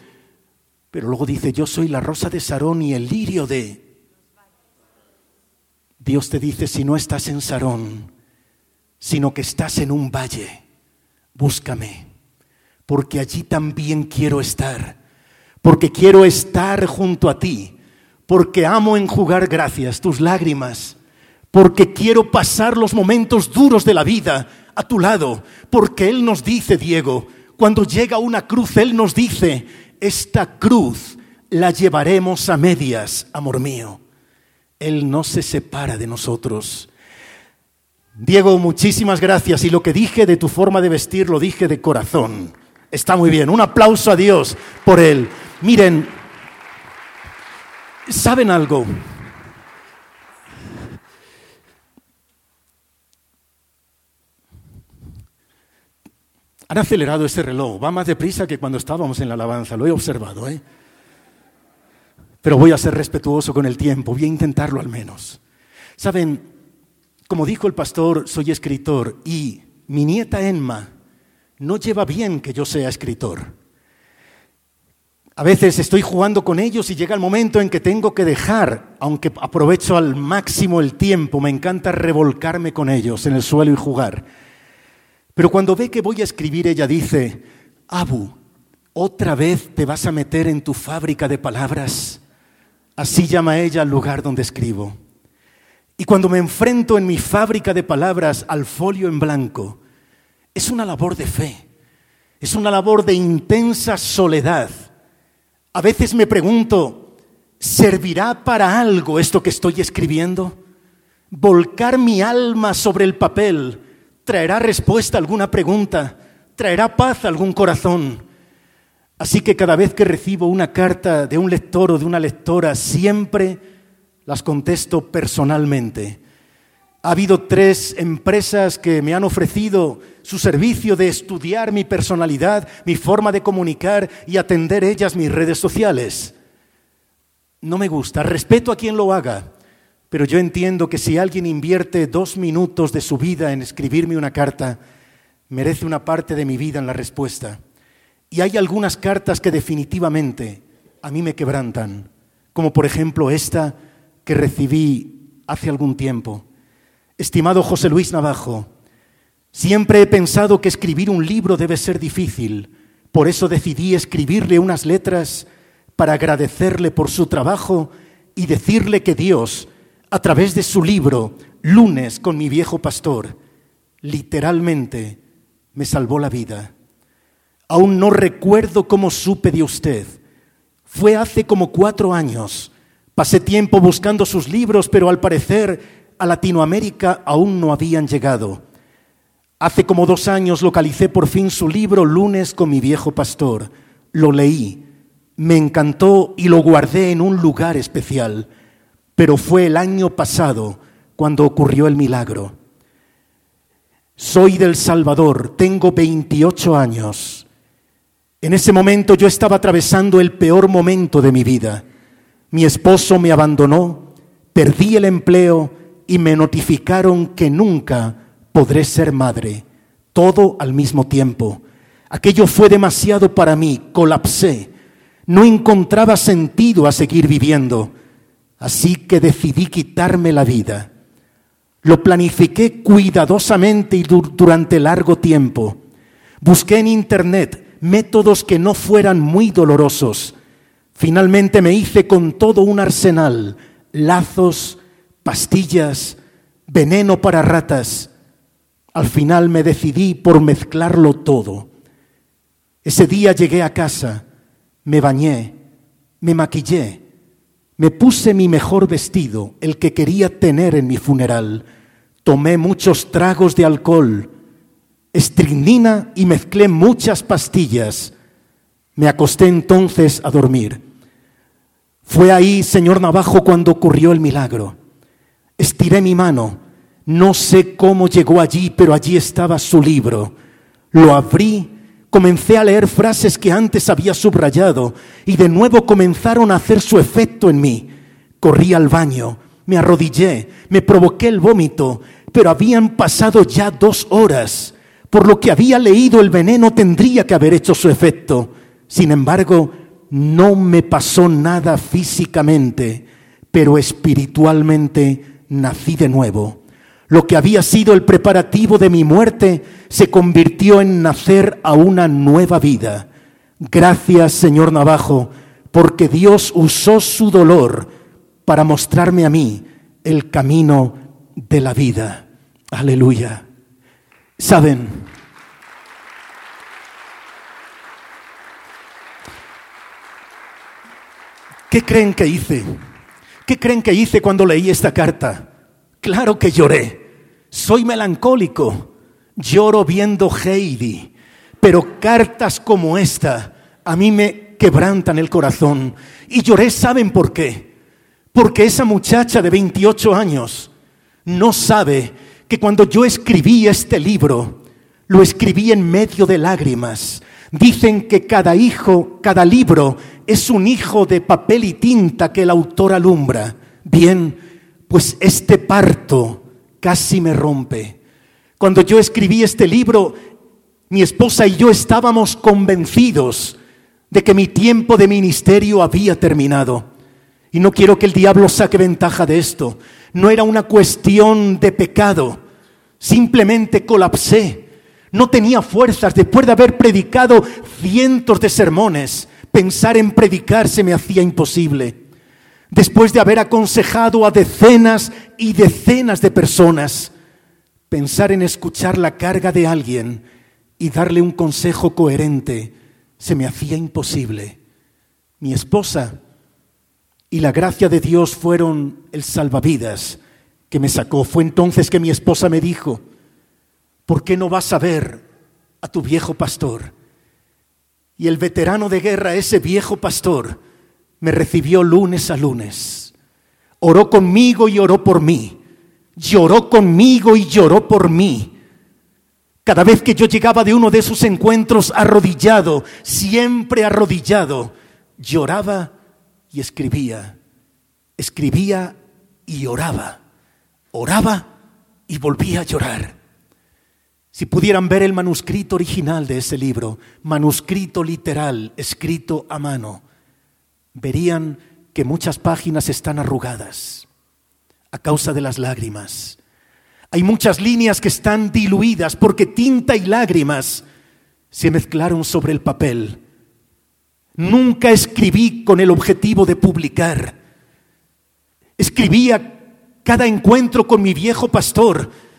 Pero luego dice, yo soy la rosa de Sarón y el lirio de... Dios te dice, si no estás en Sarón, sino que estás en un valle, búscame, porque allí también quiero estar porque quiero estar junto a ti, porque amo enjugar gracias, tus lágrimas, porque quiero pasar los momentos duros de la vida a tu lado, porque Él nos dice, Diego, cuando llega una cruz, Él nos dice, esta cruz la llevaremos a medias, amor mío. Él no se separa de nosotros. Diego, muchísimas gracias. Y lo que dije de tu forma de vestir lo dije de corazón. Está muy bien. Un aplauso a Dios por él. Miren, ¿saben algo? Han acelerado ese reloj, va más deprisa que cuando estábamos en la alabanza, lo he observado, ¿eh? Pero voy a ser respetuoso con el tiempo, voy a intentarlo al menos. Saben, como dijo el pastor, soy escritor y mi nieta Emma no lleva bien que yo sea escritor. A veces estoy jugando con ellos y llega el momento en que tengo que dejar, aunque aprovecho al máximo el tiempo, me encanta revolcarme con ellos en el suelo y jugar. Pero cuando ve que voy a escribir, ella dice, Abu, ¿otra vez te vas a meter en tu fábrica de palabras? Así llama ella al lugar donde escribo. Y cuando me enfrento en mi fábrica de palabras al folio en blanco, es una labor de fe, es una labor de intensa soledad a veces me pregunto, ¿servirá para algo esto que estoy escribiendo? ¿Volcar mi alma sobre el papel traerá respuesta a alguna pregunta? ¿Traerá paz a algún corazón? Así que cada vez que recibo una carta de un lector o de una lectora, siempre las contesto personalmente. Ha habido tres empresas que me han ofrecido su servicio de estudiar mi personalidad, mi forma de comunicar y atender ellas mis redes sociales. No me gusta, respeto a quien lo haga, pero yo entiendo que si alguien invierte dos minutos de su vida en escribirme una carta, merece una parte de mi vida en la respuesta. Y hay algunas cartas que definitivamente a mí me quebrantan, como por ejemplo esta que recibí hace algún tiempo Estimado José Luis Navajo, siempre he pensado que escribir un libro debe ser difícil. Por eso decidí escribirle unas letras para agradecerle por su trabajo y decirle que Dios, a través de su libro, Lunes con mi viejo pastor, literalmente me salvó la vida. Aún no recuerdo cómo supe de usted. Fue hace como cuatro años. Pasé tiempo buscando sus libros, pero al parecer a Latinoamérica aún no habían llegado. Hace como dos años localicé por fin su libro Lunes con mi viejo pastor. Lo leí, me encantó y lo guardé en un lugar especial, pero fue el año pasado cuando ocurrió el milagro. Soy del Salvador, tengo 28 años. En ese momento yo estaba atravesando el peor momento de mi vida. Mi esposo me abandonó, perdí el empleo, y me notificaron que nunca podré ser madre, todo al mismo tiempo. Aquello fue demasiado para mí, colapsé, no encontraba sentido a seguir viviendo, así que decidí quitarme la vida. Lo planifiqué cuidadosamente y durante largo tiempo. Busqué en Internet métodos que no fueran muy dolorosos. Finalmente me hice con todo un arsenal, lazos, pastillas, veneno para ratas. Al final me decidí por mezclarlo todo. Ese día llegué a casa, me bañé, me maquillé, me puse mi mejor vestido, el que quería tener en mi funeral. Tomé muchos tragos de alcohol, estricnina y mezclé muchas pastillas. Me acosté entonces a dormir. Fue ahí, señor Navajo, cuando ocurrió el milagro. Estiré mi mano. No sé cómo llegó allí, pero allí estaba su libro. Lo abrí comencé a leer frases que antes había subrayado y de nuevo comenzaron a hacer su efecto en mí. Corrí al baño, me arrodillé, me provoqué el vómito, pero habían pasado ya dos horas. Por lo que había leído el veneno tendría que haber hecho su efecto. Sin embargo, no me pasó nada físicamente, pero espiritualmente nací de nuevo. Lo que había sido el preparativo de mi muerte se convirtió en nacer a una nueva vida. Gracias, Señor Navajo, porque Dios usó su dolor para mostrarme a mí el camino de la vida. Aleluya. Saben, ¿qué creen que hice? ¿Qué creen que hice cuando leí esta carta? Claro que lloré. Soy melancólico, lloro viendo Heidi, pero cartas como esta a mí me quebrantan el corazón. Y lloré, ¿saben por qué? Porque esa muchacha de 28 años no sabe que cuando yo escribí este libro, lo escribí en medio de lágrimas. Dicen que cada hijo, cada libro es un hijo de papel y tinta que el autor alumbra. Bien, pues este parto casi me rompe. Cuando yo escribí este libro, mi esposa y yo estábamos convencidos de que mi tiempo de ministerio había terminado. Y no quiero que el diablo saque ventaja de esto. No era una cuestión de pecado. Simplemente colapsé. No tenía fuerzas. Después de haber predicado cientos de sermones, pensar en predicar se me hacía imposible después de haber aconsejado a decenas y decenas de personas, pensar en escuchar la carga de alguien y darle un consejo coherente se me hacía imposible. Mi esposa y la gracia de Dios fueron el salvavidas que me sacó. Fue entonces que mi esposa me dijo, ¿por qué no vas a ver a tu viejo pastor? Y el veterano de guerra, ese viejo pastor, me recibió lunes a lunes. Oró conmigo y oró por mí. Lloró conmigo y lloró por mí. Cada vez que yo llegaba de uno de esos encuentros arrodillado, siempre arrodillado, lloraba y escribía. Escribía y oraba. Oraba y volvía a llorar. Si pudieran ver el manuscrito original de ese libro, manuscrito literal, escrito a mano, verían que muchas páginas están arrugadas a causa de las lágrimas. Hay muchas líneas que están diluidas porque tinta y lágrimas se mezclaron sobre el papel. Nunca escribí con el objetivo de publicar. Escribía cada encuentro con mi viejo pastor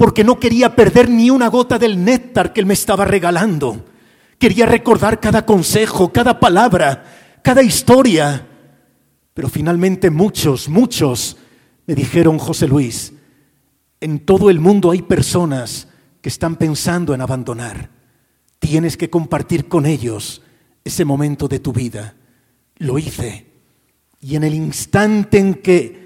porque no quería perder ni una gota del néctar que él me estaba regalando. Quería recordar cada consejo, cada palabra, cada historia. Pero finalmente muchos, muchos me dijeron, José Luis, en todo el mundo hay personas que están pensando en abandonar. Tienes que compartir con ellos ese momento de tu vida. Lo hice. Y en el instante en que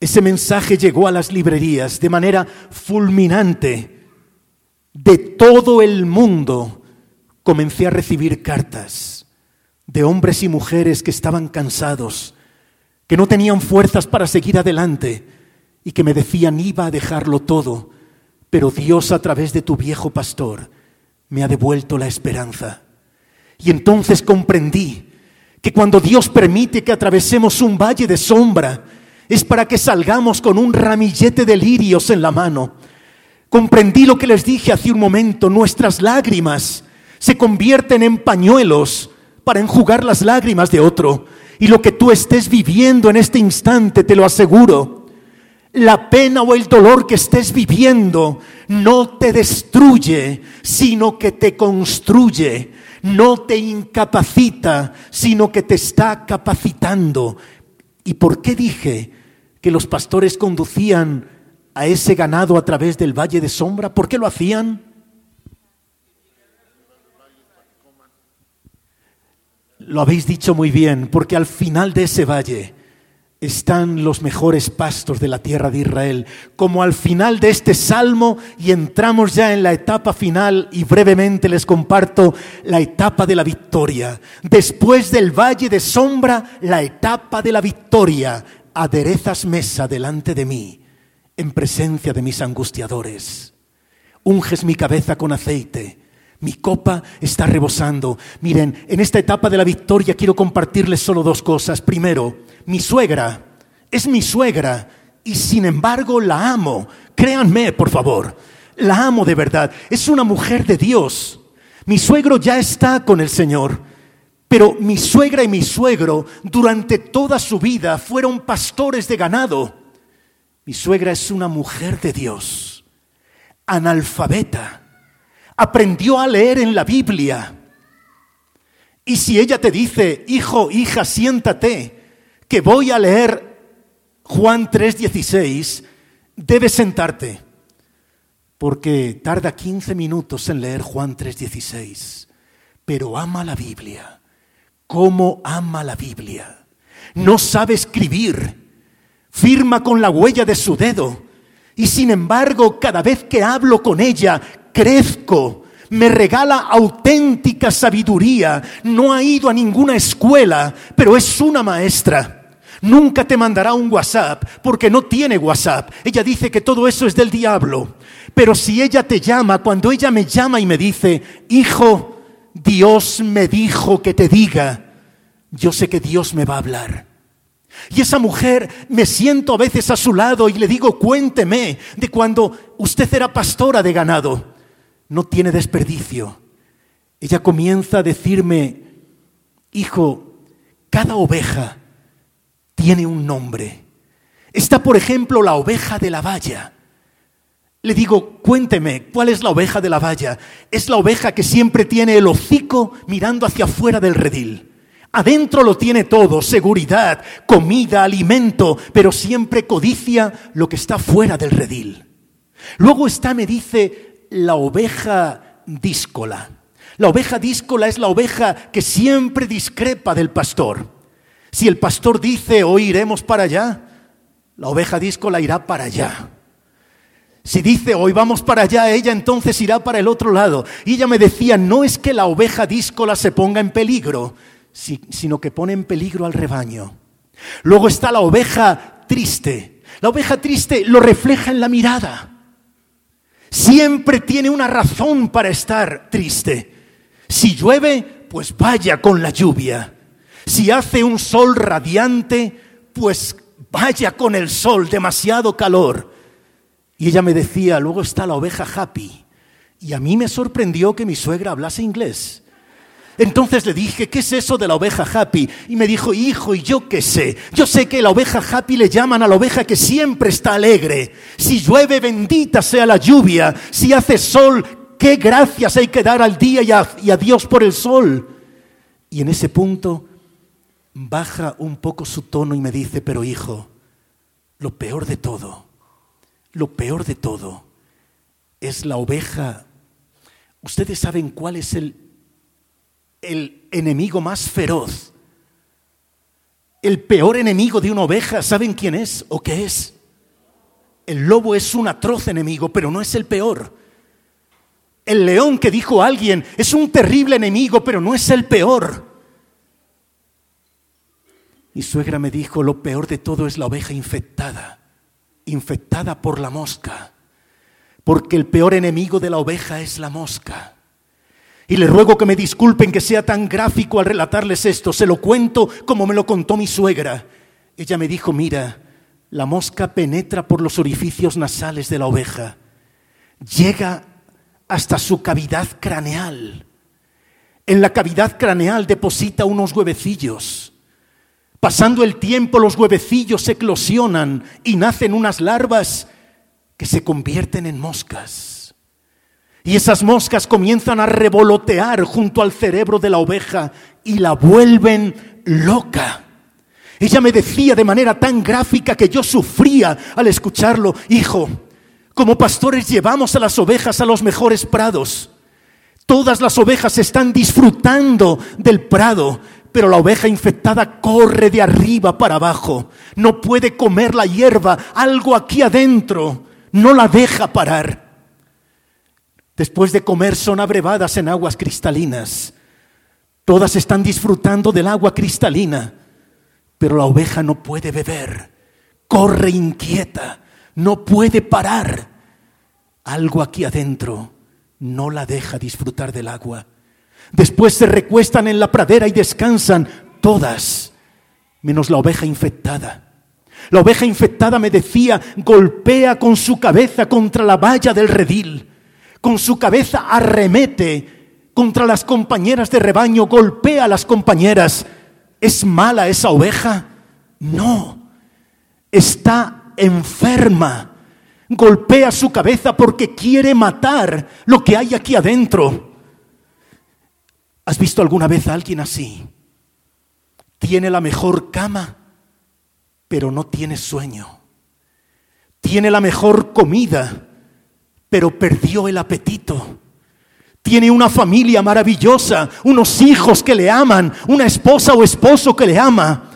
ese mensaje llegó a las librerías de manera fulminante, de todo el mundo comencé a recibir cartas de hombres y mujeres que estaban cansados, que no tenían fuerzas para seguir adelante y que me decían iba a dejarlo todo, pero Dios a través de tu viejo pastor me ha devuelto la esperanza. Y entonces comprendí que cuando Dios permite que atravesemos un valle de sombra, es para que salgamos con un ramillete de lirios en la mano. Comprendí lo que les dije hace un momento, nuestras lágrimas se convierten en pañuelos para enjugar las lágrimas de otro. Y lo que tú estés viviendo en este instante, te lo aseguro, la pena o el dolor que estés viviendo no te destruye, sino que te construye, no te incapacita, sino que te está capacitando. ¿Y por qué dije que los pastores conducían a ese ganado a través del valle de sombra? ¿Por qué lo hacían? Lo habéis dicho muy bien, porque al final de ese valle están los mejores pastos de la tierra de Israel. Como al final de este salmo y entramos ya en la etapa final y brevemente les comparto la etapa de la victoria. Después del valle de sombra, la etapa de la victoria. Aderezas mesa delante de mí en presencia de mis angustiadores. Unges mi cabeza con aceite mi copa está rebosando. Miren, en esta etapa de la victoria quiero compartirles solo dos cosas. Primero, mi suegra es mi suegra y sin embargo la amo. Créanme, por favor, la amo de verdad. Es una mujer de Dios. Mi suegro ya está con el Señor, pero mi suegra y mi suegro durante toda su vida fueron pastores de ganado. Mi suegra es una mujer de Dios, analfabeta aprendió a leer en la Biblia. Y si ella te dice, hijo, hija, siéntate, que voy a leer Juan 3:16, debes sentarte, porque tarda 15 minutos en leer Juan 3:16, pero ama la Biblia. ¿Cómo ama la Biblia? No sabe escribir, firma con la huella de su dedo. Y sin embargo, cada vez que hablo con ella, crezco, me regala auténtica sabiduría, no ha ido a ninguna escuela, pero es una maestra. Nunca te mandará un WhatsApp porque no tiene WhatsApp. Ella dice que todo eso es del diablo. Pero si ella te llama, cuando ella me llama y me dice, hijo, Dios me dijo que te diga, yo sé que Dios me va a hablar. Y esa mujer me siento a veces a su lado y le digo, cuénteme de cuando usted era pastora de ganado no tiene desperdicio. Ella comienza a decirme, hijo, cada oveja tiene un nombre. Está, por ejemplo, la oveja de la valla. Le digo, cuénteme, ¿cuál es la oveja de la valla? Es la oveja que siempre tiene el hocico mirando hacia afuera del redil. Adentro lo tiene todo, seguridad, comida, alimento, pero siempre codicia lo que está fuera del redil. Luego está, me dice, la oveja díscola. La oveja díscola es la oveja que siempre discrepa del pastor. Si el pastor dice hoy iremos para allá, la oveja díscola irá para allá. Si dice hoy vamos para allá, ella entonces irá para el otro lado. Y ella me decía, no es que la oveja díscola se ponga en peligro, sino que pone en peligro al rebaño. Luego está la oveja triste. La oveja triste lo refleja en la mirada. Siempre tiene una razón para estar triste. Si llueve, pues vaya con la lluvia. Si hace un sol radiante, pues vaya con el sol, demasiado calor. Y ella me decía, luego está la oveja happy. Y a mí me sorprendió que mi suegra hablase inglés. Entonces le dije, ¿qué es eso de la oveja happy? Y me dijo, hijo, ¿y yo qué sé? Yo sé que la oveja happy le llaman a la oveja que siempre está alegre. Si llueve, bendita sea la lluvia. Si hace sol, qué gracias hay que dar al día y a, Dios por el sol. Y en ese punto baja un poco su tono y me dice, pero hijo, lo peor de todo, lo peor de todo es la oveja. Ustedes saben cuál es el el enemigo más feroz, el peor enemigo de una oveja, ¿saben quién es o qué es? El lobo es un atroz enemigo, pero no es el peor. El león que dijo alguien es un terrible enemigo, pero no es el peor. Mi suegra me dijo, lo peor de todo es la oveja infectada, infectada por la mosca, porque el peor enemigo de la oveja es la mosca. Y le ruego que me disculpen que sea tan gráfico al relatarles esto. Se lo cuento como me lo contó mi suegra. Ella me dijo, mira, la mosca penetra por los orificios nasales de la oveja, llega hasta su cavidad craneal. En la cavidad craneal deposita unos huevecillos. Pasando el tiempo los huevecillos eclosionan y nacen unas larvas que se convierten en moscas. Y esas moscas comienzan a revolotear junto al cerebro de la oveja y la vuelven loca. Ella me decía de manera tan gráfica que yo sufría al escucharlo, hijo, como pastores llevamos a las ovejas a los mejores prados. Todas las ovejas están disfrutando del prado, pero la oveja infectada corre de arriba para abajo. No puede comer la hierba, algo aquí adentro no la deja parar. Después de comer son abrevadas en aguas cristalinas. Todas están disfrutando del agua cristalina, pero la oveja no puede beber. Corre inquieta, no puede parar. Algo aquí adentro no la deja disfrutar del agua. Después se recuestan en la pradera y descansan todas, menos la oveja infectada. La oveja infectada me decía, golpea con su cabeza contra la valla del redil, con su cabeza arremete contra las compañeras de rebaño, golpea a las compañeras. ¿Es mala esa oveja? No, está enferma. Golpea su cabeza porque quiere matar lo que hay aquí adentro. ¿Has visto alguna vez a alguien así? Tiene la mejor cama, pero no tiene sueño. Tiene la mejor comida, pero perdió el apetito. Tiene una familia maravillosa, unos hijos que le aman, una esposa o esposo que le ama,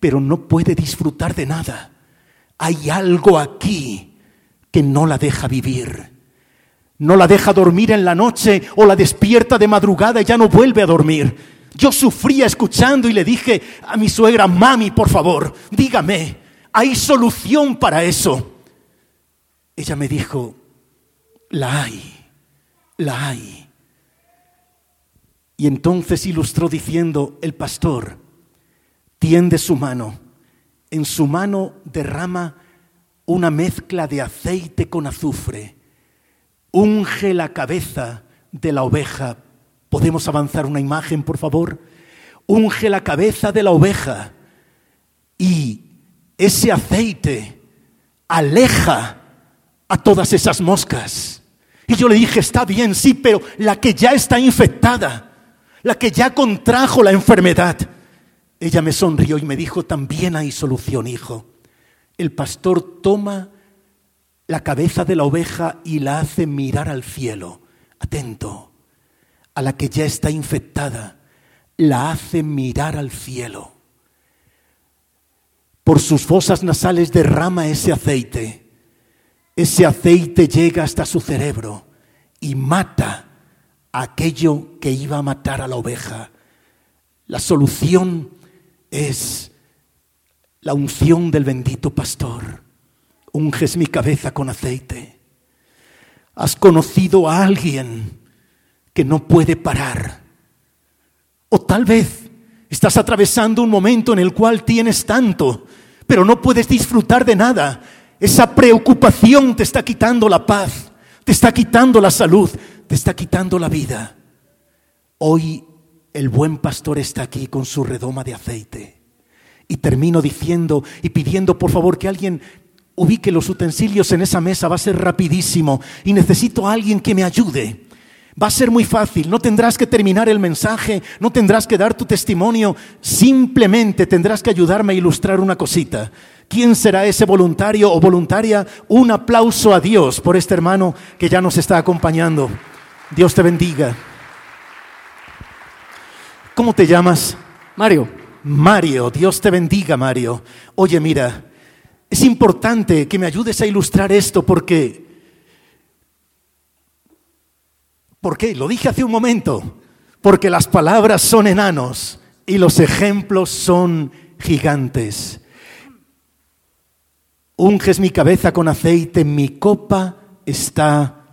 pero no puede disfrutar de nada. Hay algo aquí que no la deja vivir. No la deja dormir en la noche o la despierta de madrugada y ya no vuelve a dormir. Yo sufría escuchando y le dije a mi suegra, mami, por favor, dígame, ¿hay solución para eso? Ella me dijo, la hay, la hay. Y entonces ilustró diciendo, el pastor tiende su mano, en su mano derrama una mezcla de aceite con azufre, unge la cabeza de la oveja ¿Podemos avanzar una imagen, por favor? Unge la cabeza de la oveja y ese aceite aleja a todas esas moscas. Y yo le dije, está bien, sí, pero la que ya está infectada, la que ya contrajo la enfermedad. Ella me sonrió y me dijo, también hay solución, hijo. El pastor toma la cabeza de la oveja y la hace mirar al cielo. Atento a la que ya está infectada, la hace mirar al cielo. Por sus fosas nasales derrama ese aceite. Ese aceite llega hasta su cerebro y mata aquello que iba a matar a la oveja. La solución es la unción del bendito pastor. Unges mi cabeza con aceite. Has conocido a alguien que no puede parar. O tal vez estás atravesando un momento en el cual tienes tanto, pero no puedes disfrutar de nada. Esa preocupación te está quitando la paz, te está quitando la salud, te está quitando la vida. Hoy el buen pastor está aquí con su redoma de aceite. Y termino diciendo y pidiendo por favor que alguien ubique los utensilios en esa mesa, va a ser rapidísimo. Y necesito a alguien que me ayude. Va a ser muy fácil, no tendrás que terminar el mensaje, no tendrás que dar tu testimonio, simplemente tendrás que ayudarme a ilustrar una cosita. ¿Quién será ese voluntario o voluntaria? Un aplauso a Dios por este hermano que ya nos está acompañando. Dios te bendiga. ¿Cómo te llamas? Mario. Mario, Dios te bendiga, Mario. Oye, mira, es importante que me ayudes a ilustrar esto porque ¿Por qué? Lo dije hace un momento. Porque las palabras son enanos y los ejemplos son gigantes. Unges mi cabeza con aceite, mi copa está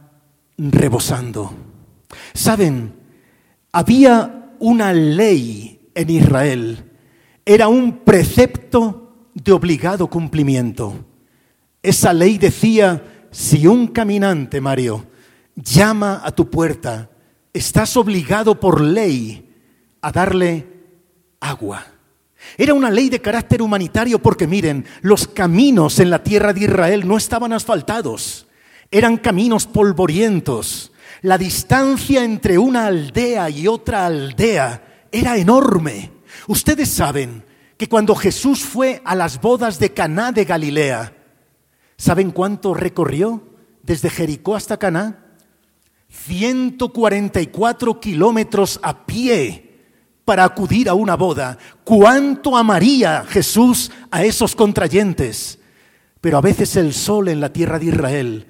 rebosando. Saben, había una ley en Israel, era un precepto de obligado cumplimiento. Esa ley decía, si un caminante, Mario, llama a tu puerta, estás obligado por ley a darle agua. Era una ley de carácter humanitario porque miren, los caminos en la tierra de Israel no estaban asfaltados, eran caminos polvorientos. La distancia entre una aldea y otra aldea era enorme. Ustedes saben que cuando Jesús fue a las bodas de Caná de Galilea, ¿saben cuánto recorrió desde Jericó hasta Caná? 144 kilómetros a pie para acudir a una boda. ¿Cuánto amaría Jesús a esos contrayentes? Pero a veces el sol en la tierra de Israel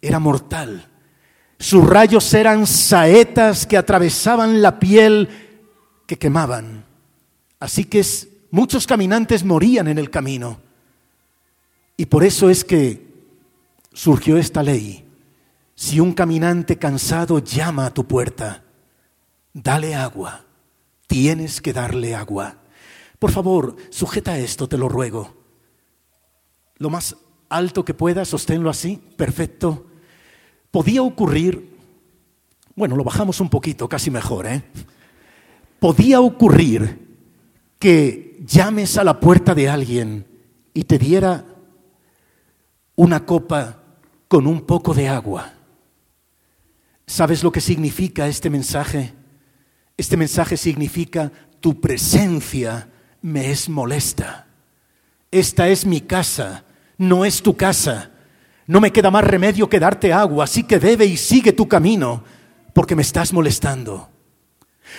era mortal. Sus rayos eran saetas que atravesaban la piel que quemaban. Así que muchos caminantes morían en el camino. Y por eso es que surgió esta ley. Si un caminante cansado llama a tu puerta, dale agua. Tienes que darle agua. Por favor, sujeta esto, te lo ruego. Lo más alto que puedas, sosténlo así, perfecto. Podía ocurrir, bueno, lo bajamos un poquito, casi mejor, ¿eh? Podía ocurrir que llames a la puerta de alguien y te diera una copa con un poco de agua. ¿Sabes lo que significa este mensaje? Este mensaje significa tu presencia me es molesta. Esta es mi casa, no es tu casa. No me queda más remedio que darte agua, así que bebe y sigue tu camino, porque me estás molestando.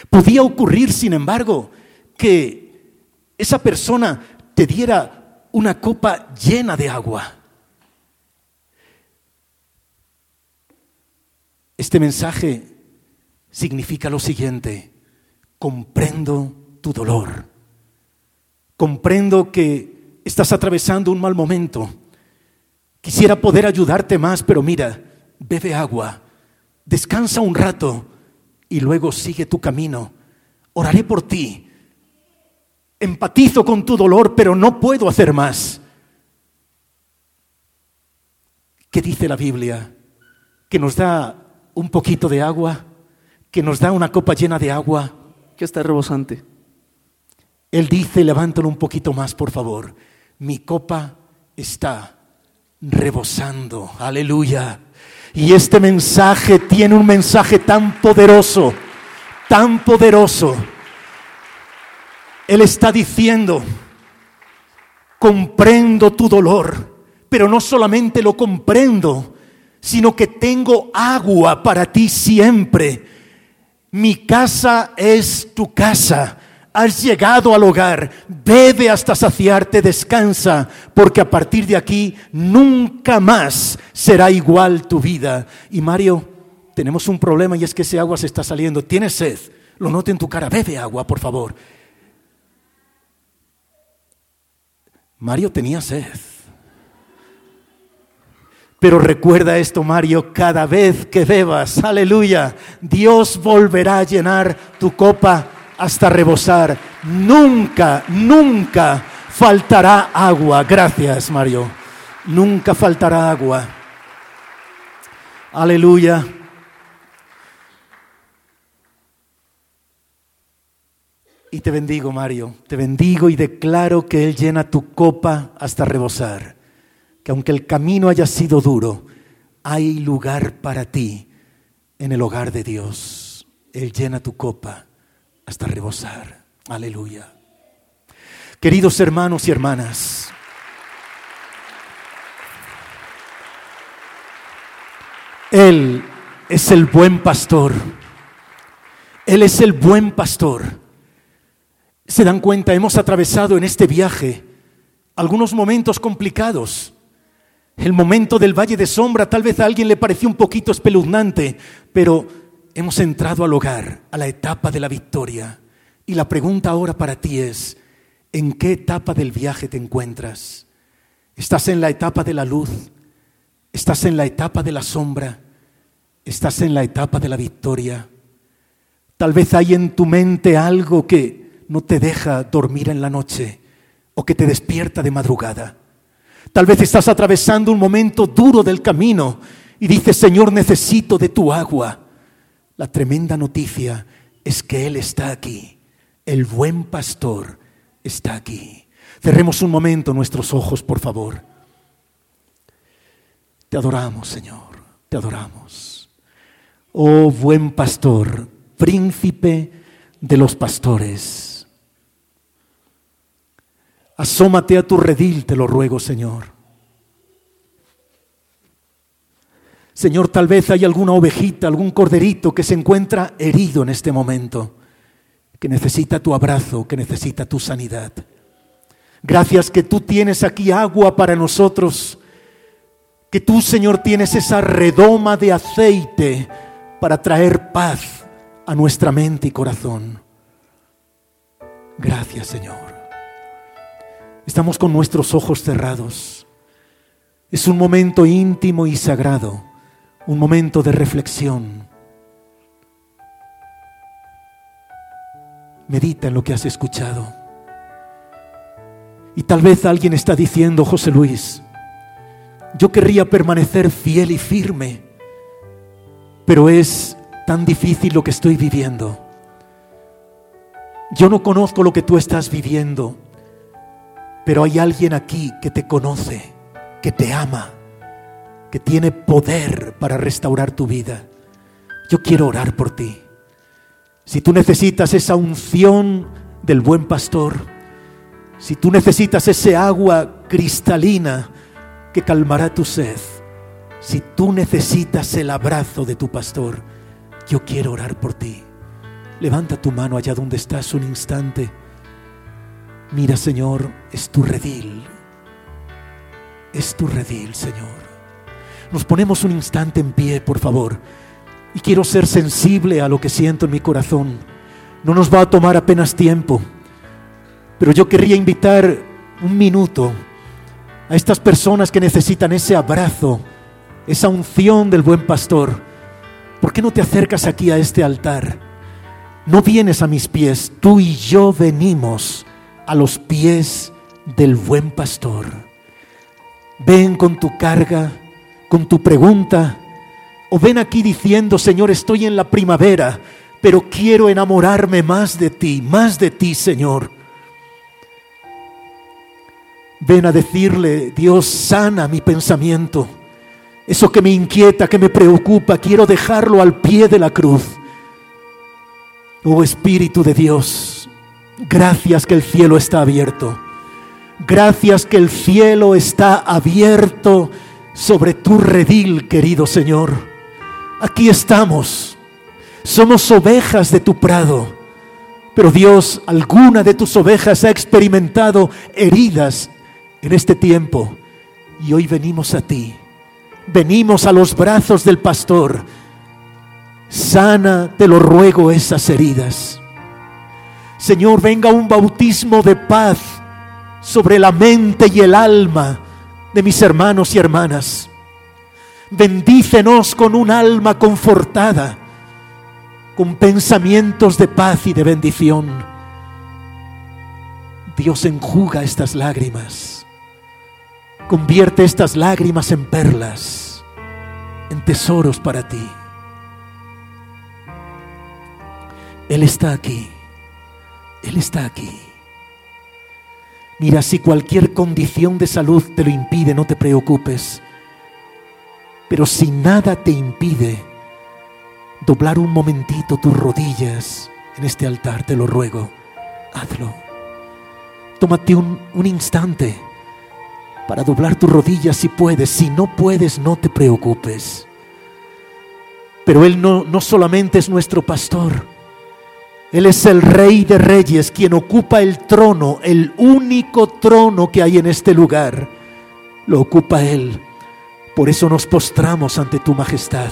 Podía ocurrir, sin embargo, que esa persona te diera una copa llena de agua. Este mensaje significa lo siguiente, comprendo tu dolor, comprendo que estás atravesando un mal momento, quisiera poder ayudarte más, pero mira, bebe agua, descansa un rato y luego sigue tu camino. Oraré por ti, empatizo con tu dolor, pero no puedo hacer más. ¿Qué dice la Biblia? Que nos da un poquito de agua que nos da una copa llena de agua. Que está rebosante. Él dice, levántalo un poquito más, por favor. Mi copa está rebosando. Aleluya. Y este mensaje tiene un mensaje tan poderoso, tan poderoso. Él está diciendo, comprendo tu dolor, pero no solamente lo comprendo, sino que tengo agua para ti siempre mi casa es tu casa. Has llegado al hogar, bebe hasta saciarte, descansa, porque a partir de aquí nunca más será igual tu vida. Y Mario, tenemos un problema y es que ese agua se está saliendo. Tienes sed, lo noto en tu cara, bebe agua, por favor. Mario tenía sed. Pero recuerda esto, Mario, cada vez que bebas, aleluya, Dios volverá a llenar tu copa hasta rebosar. Nunca, nunca faltará agua. Gracias, Mario. Nunca faltará agua. Aleluya. Y te bendigo, Mario. Te bendigo y declaro que Él llena tu copa hasta rebosar que aunque el camino haya sido duro, hay lugar para ti en el hogar de Dios. Él llena tu copa hasta rebosar. Aleluya. Queridos hermanos y hermanas, Él es el buen pastor. Él es el buen pastor. Se dan cuenta, hemos atravesado en este viaje algunos momentos complicados. El momento del valle de sombra tal vez a alguien le pareció un poquito espeluznante, pero hemos entrado al hogar, a la etapa de la victoria. Y la pregunta ahora para ti es, ¿en qué etapa del viaje te encuentras? ¿Estás en la etapa de la luz? ¿Estás en la etapa de la sombra? ¿Estás en la etapa de la victoria? Tal vez hay en tu mente algo que no te deja dormir en la noche, o que te despierta de madrugada. Tal vez estás atravesando un momento duro del camino y dices, Señor, necesito de tu agua. La tremenda noticia es que Él está aquí. El buen pastor está aquí. Cerremos un momento nuestros ojos, por favor. Te adoramos, Señor, te adoramos. Oh buen pastor, príncipe de los pastores. Asómate a tu redil, te lo ruego, Señor. Señor, tal vez hay alguna ovejita, algún corderito que se encuentra herido en este momento, que necesita tu abrazo, que necesita tu sanidad. Gracias que tú tienes aquí agua para nosotros, que tú, Señor, tienes esa redoma de aceite para traer paz a nuestra mente y corazón. Gracias, Señor. Estamos con nuestros ojos cerrados. Es un momento íntimo y sagrado un momento de reflexión. Medita en lo que has escuchado. Y tal vez alguien está diciendo, José Luis, yo querría permanecer fiel y firme, pero es tan difícil lo que estoy viviendo. Yo no conozco lo que tú estás viviendo, pero hay alguien aquí que te conoce, que te ama que tiene poder para restaurar tu vida. Yo quiero orar por ti. Si tú necesitas esa unción del buen pastor, si tú necesitas ese agua cristalina que calmará tu sed, si tú necesitas el abrazo de tu pastor, yo quiero orar por ti. Levanta tu mano allá donde estás un instante. Mira, Señor, es tu redil. Es tu redil, Señor. Nos ponemos un instante en pie, por favor. Y quiero ser sensible a lo que siento en mi corazón. No nos va a tomar apenas tiempo. Pero yo querría invitar un minuto a estas personas que necesitan ese abrazo, esa unción del buen pastor. ¿Por qué no te acercas aquí a este altar? No vienes a mis pies, tú y yo venimos a los pies del buen pastor. Ven con tu carga con tu pregunta, o ven aquí diciendo, Señor, estoy en la primavera, pero quiero enamorarme más de ti, más de ti, Señor. Ven a decirle, Dios, sana mi pensamiento. Eso que me inquieta, que me preocupa, quiero dejarlo al pie de la cruz. Oh Espíritu de Dios, gracias que el cielo está abierto. Gracias que el cielo está abierto sobre tu redil, querido Señor. Aquí estamos. Somos ovejas de tu prado. Pero Dios, alguna de tus ovejas ha experimentado heridas en este tiempo. Y hoy venimos a ti. Venimos a los brazos del pastor. Sana, te lo ruego, esas heridas. Señor, venga un bautismo de paz sobre la mente y el alma de mis hermanos y hermanas. Bendícenos con un alma confortada, con pensamientos de paz y de bendición. Dios enjuga estas lágrimas, convierte estas lágrimas en perlas, en tesoros para ti. Él está aquí, Él está aquí. Mira, si cualquier condición de salud te lo impide, no te preocupes. Pero si nada te impide doblar un momentito tus rodillas en este altar, te lo ruego, hazlo. Tómate un, un instante para doblar tus rodillas si puedes. Si no puedes, no te preocupes. Pero Él no, no solamente es nuestro pastor, él es el rey de reyes, quien ocupa el trono, el único trono que hay en este lugar. Lo ocupa Él. Por eso nos postramos ante tu majestad.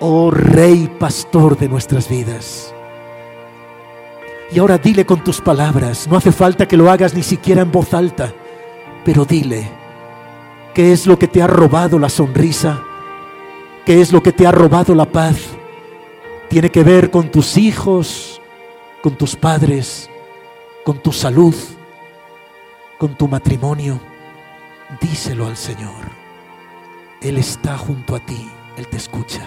Oh Rey Pastor de nuestras vidas. Y ahora dile con tus palabras, no hace falta que lo hagas ni siquiera en voz alta, pero dile, ¿qué es lo que te ha robado la sonrisa? ¿Qué es lo que te ha robado la paz? Tiene que ver con tus hijos, con tus padres, con tu salud. con tu matrimonio, díselo al Señor. Él está junto a ti, Él te escucha.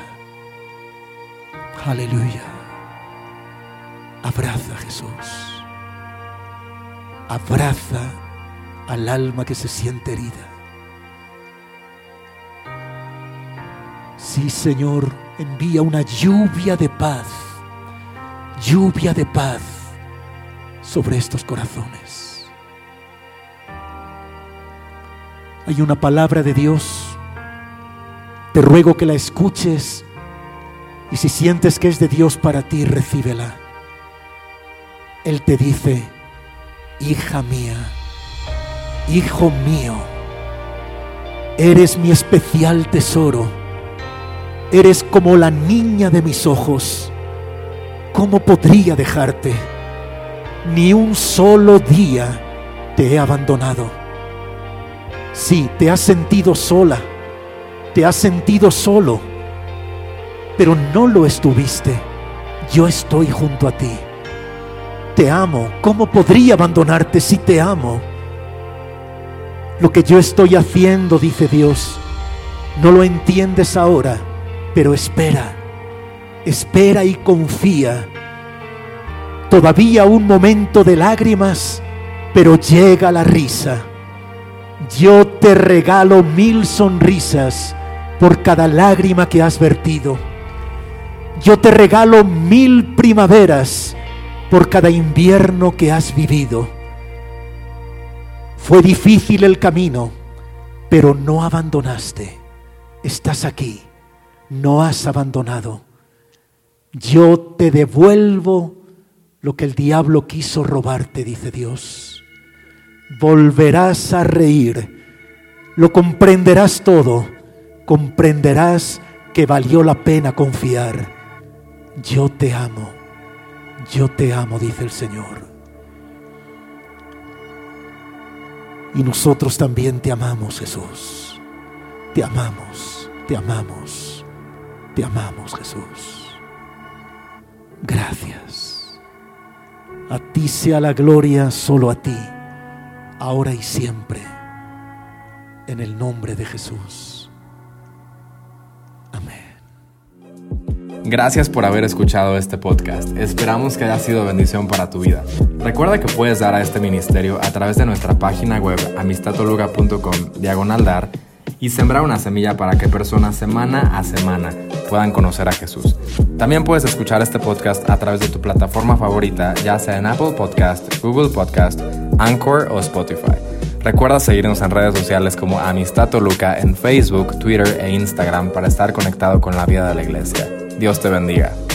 Aleluya. Abraza a Jesús. Abraza al alma que se siente herida. Sí, Señor, envía una lluvia de paz, lluvia de paz sobre estos corazones. Hay una palabra de Dios. Te ruego que la escuches y si sientes que es de Dios para ti, recíbela. Él te dice, hija mía, hijo mío, eres mi especial tesoro, eres como la niña de mis ojos. ¿Cómo podría dejarte? Ni un solo día te he abandonado. Sí, te has sentido sola, te has sentido solo, pero no lo estuviste. Yo estoy junto a ti. Te amo. ¿Cómo podría abandonarte si te amo? Lo que yo estoy haciendo, dice Dios, no lo entiendes ahora, pero espera, espera y confía. Todavía un momento de lágrimas, pero llega la risa. Yo te regalo mil sonrisas por cada lágrima que has vertido. Yo te regalo mil primaveras por cada invierno que has vivido. Fue difícil el camino, pero no abandonaste. Estás aquí, no has abandonado. Yo te devuelvo lo que el diablo quiso robarte, dice Dios. Volverás a reír, lo comprenderás todo, comprenderás que valió la pena confiar. Yo te amo, yo te amo, dice el Señor. Y nosotros también te amamos, Jesús. Te amamos, te amamos, te amamos, Jesús. Gracias. A ti sea la gloria, solo a ti, ahora y siempre, en el nombre de Jesús. Amén. Gracias por haber escuchado este podcast. Esperamos que haya sido bendición para tu vida. Recuerda que puedes dar a este ministerio a través de nuestra página web amistatoluga.com diagonal dar y sembrar una semilla para que personas semana a semana puedan conocer a Jesús. También puedes escuchar este podcast a través de tu plataforma favorita, ya sea en Apple Podcast, Google Podcast, Anchor o Spotify. Recuerda seguirnos en redes sociales como Amistad Toluca en Facebook, Twitter e Instagram para estar conectado con la vida de la iglesia. Dios te bendiga.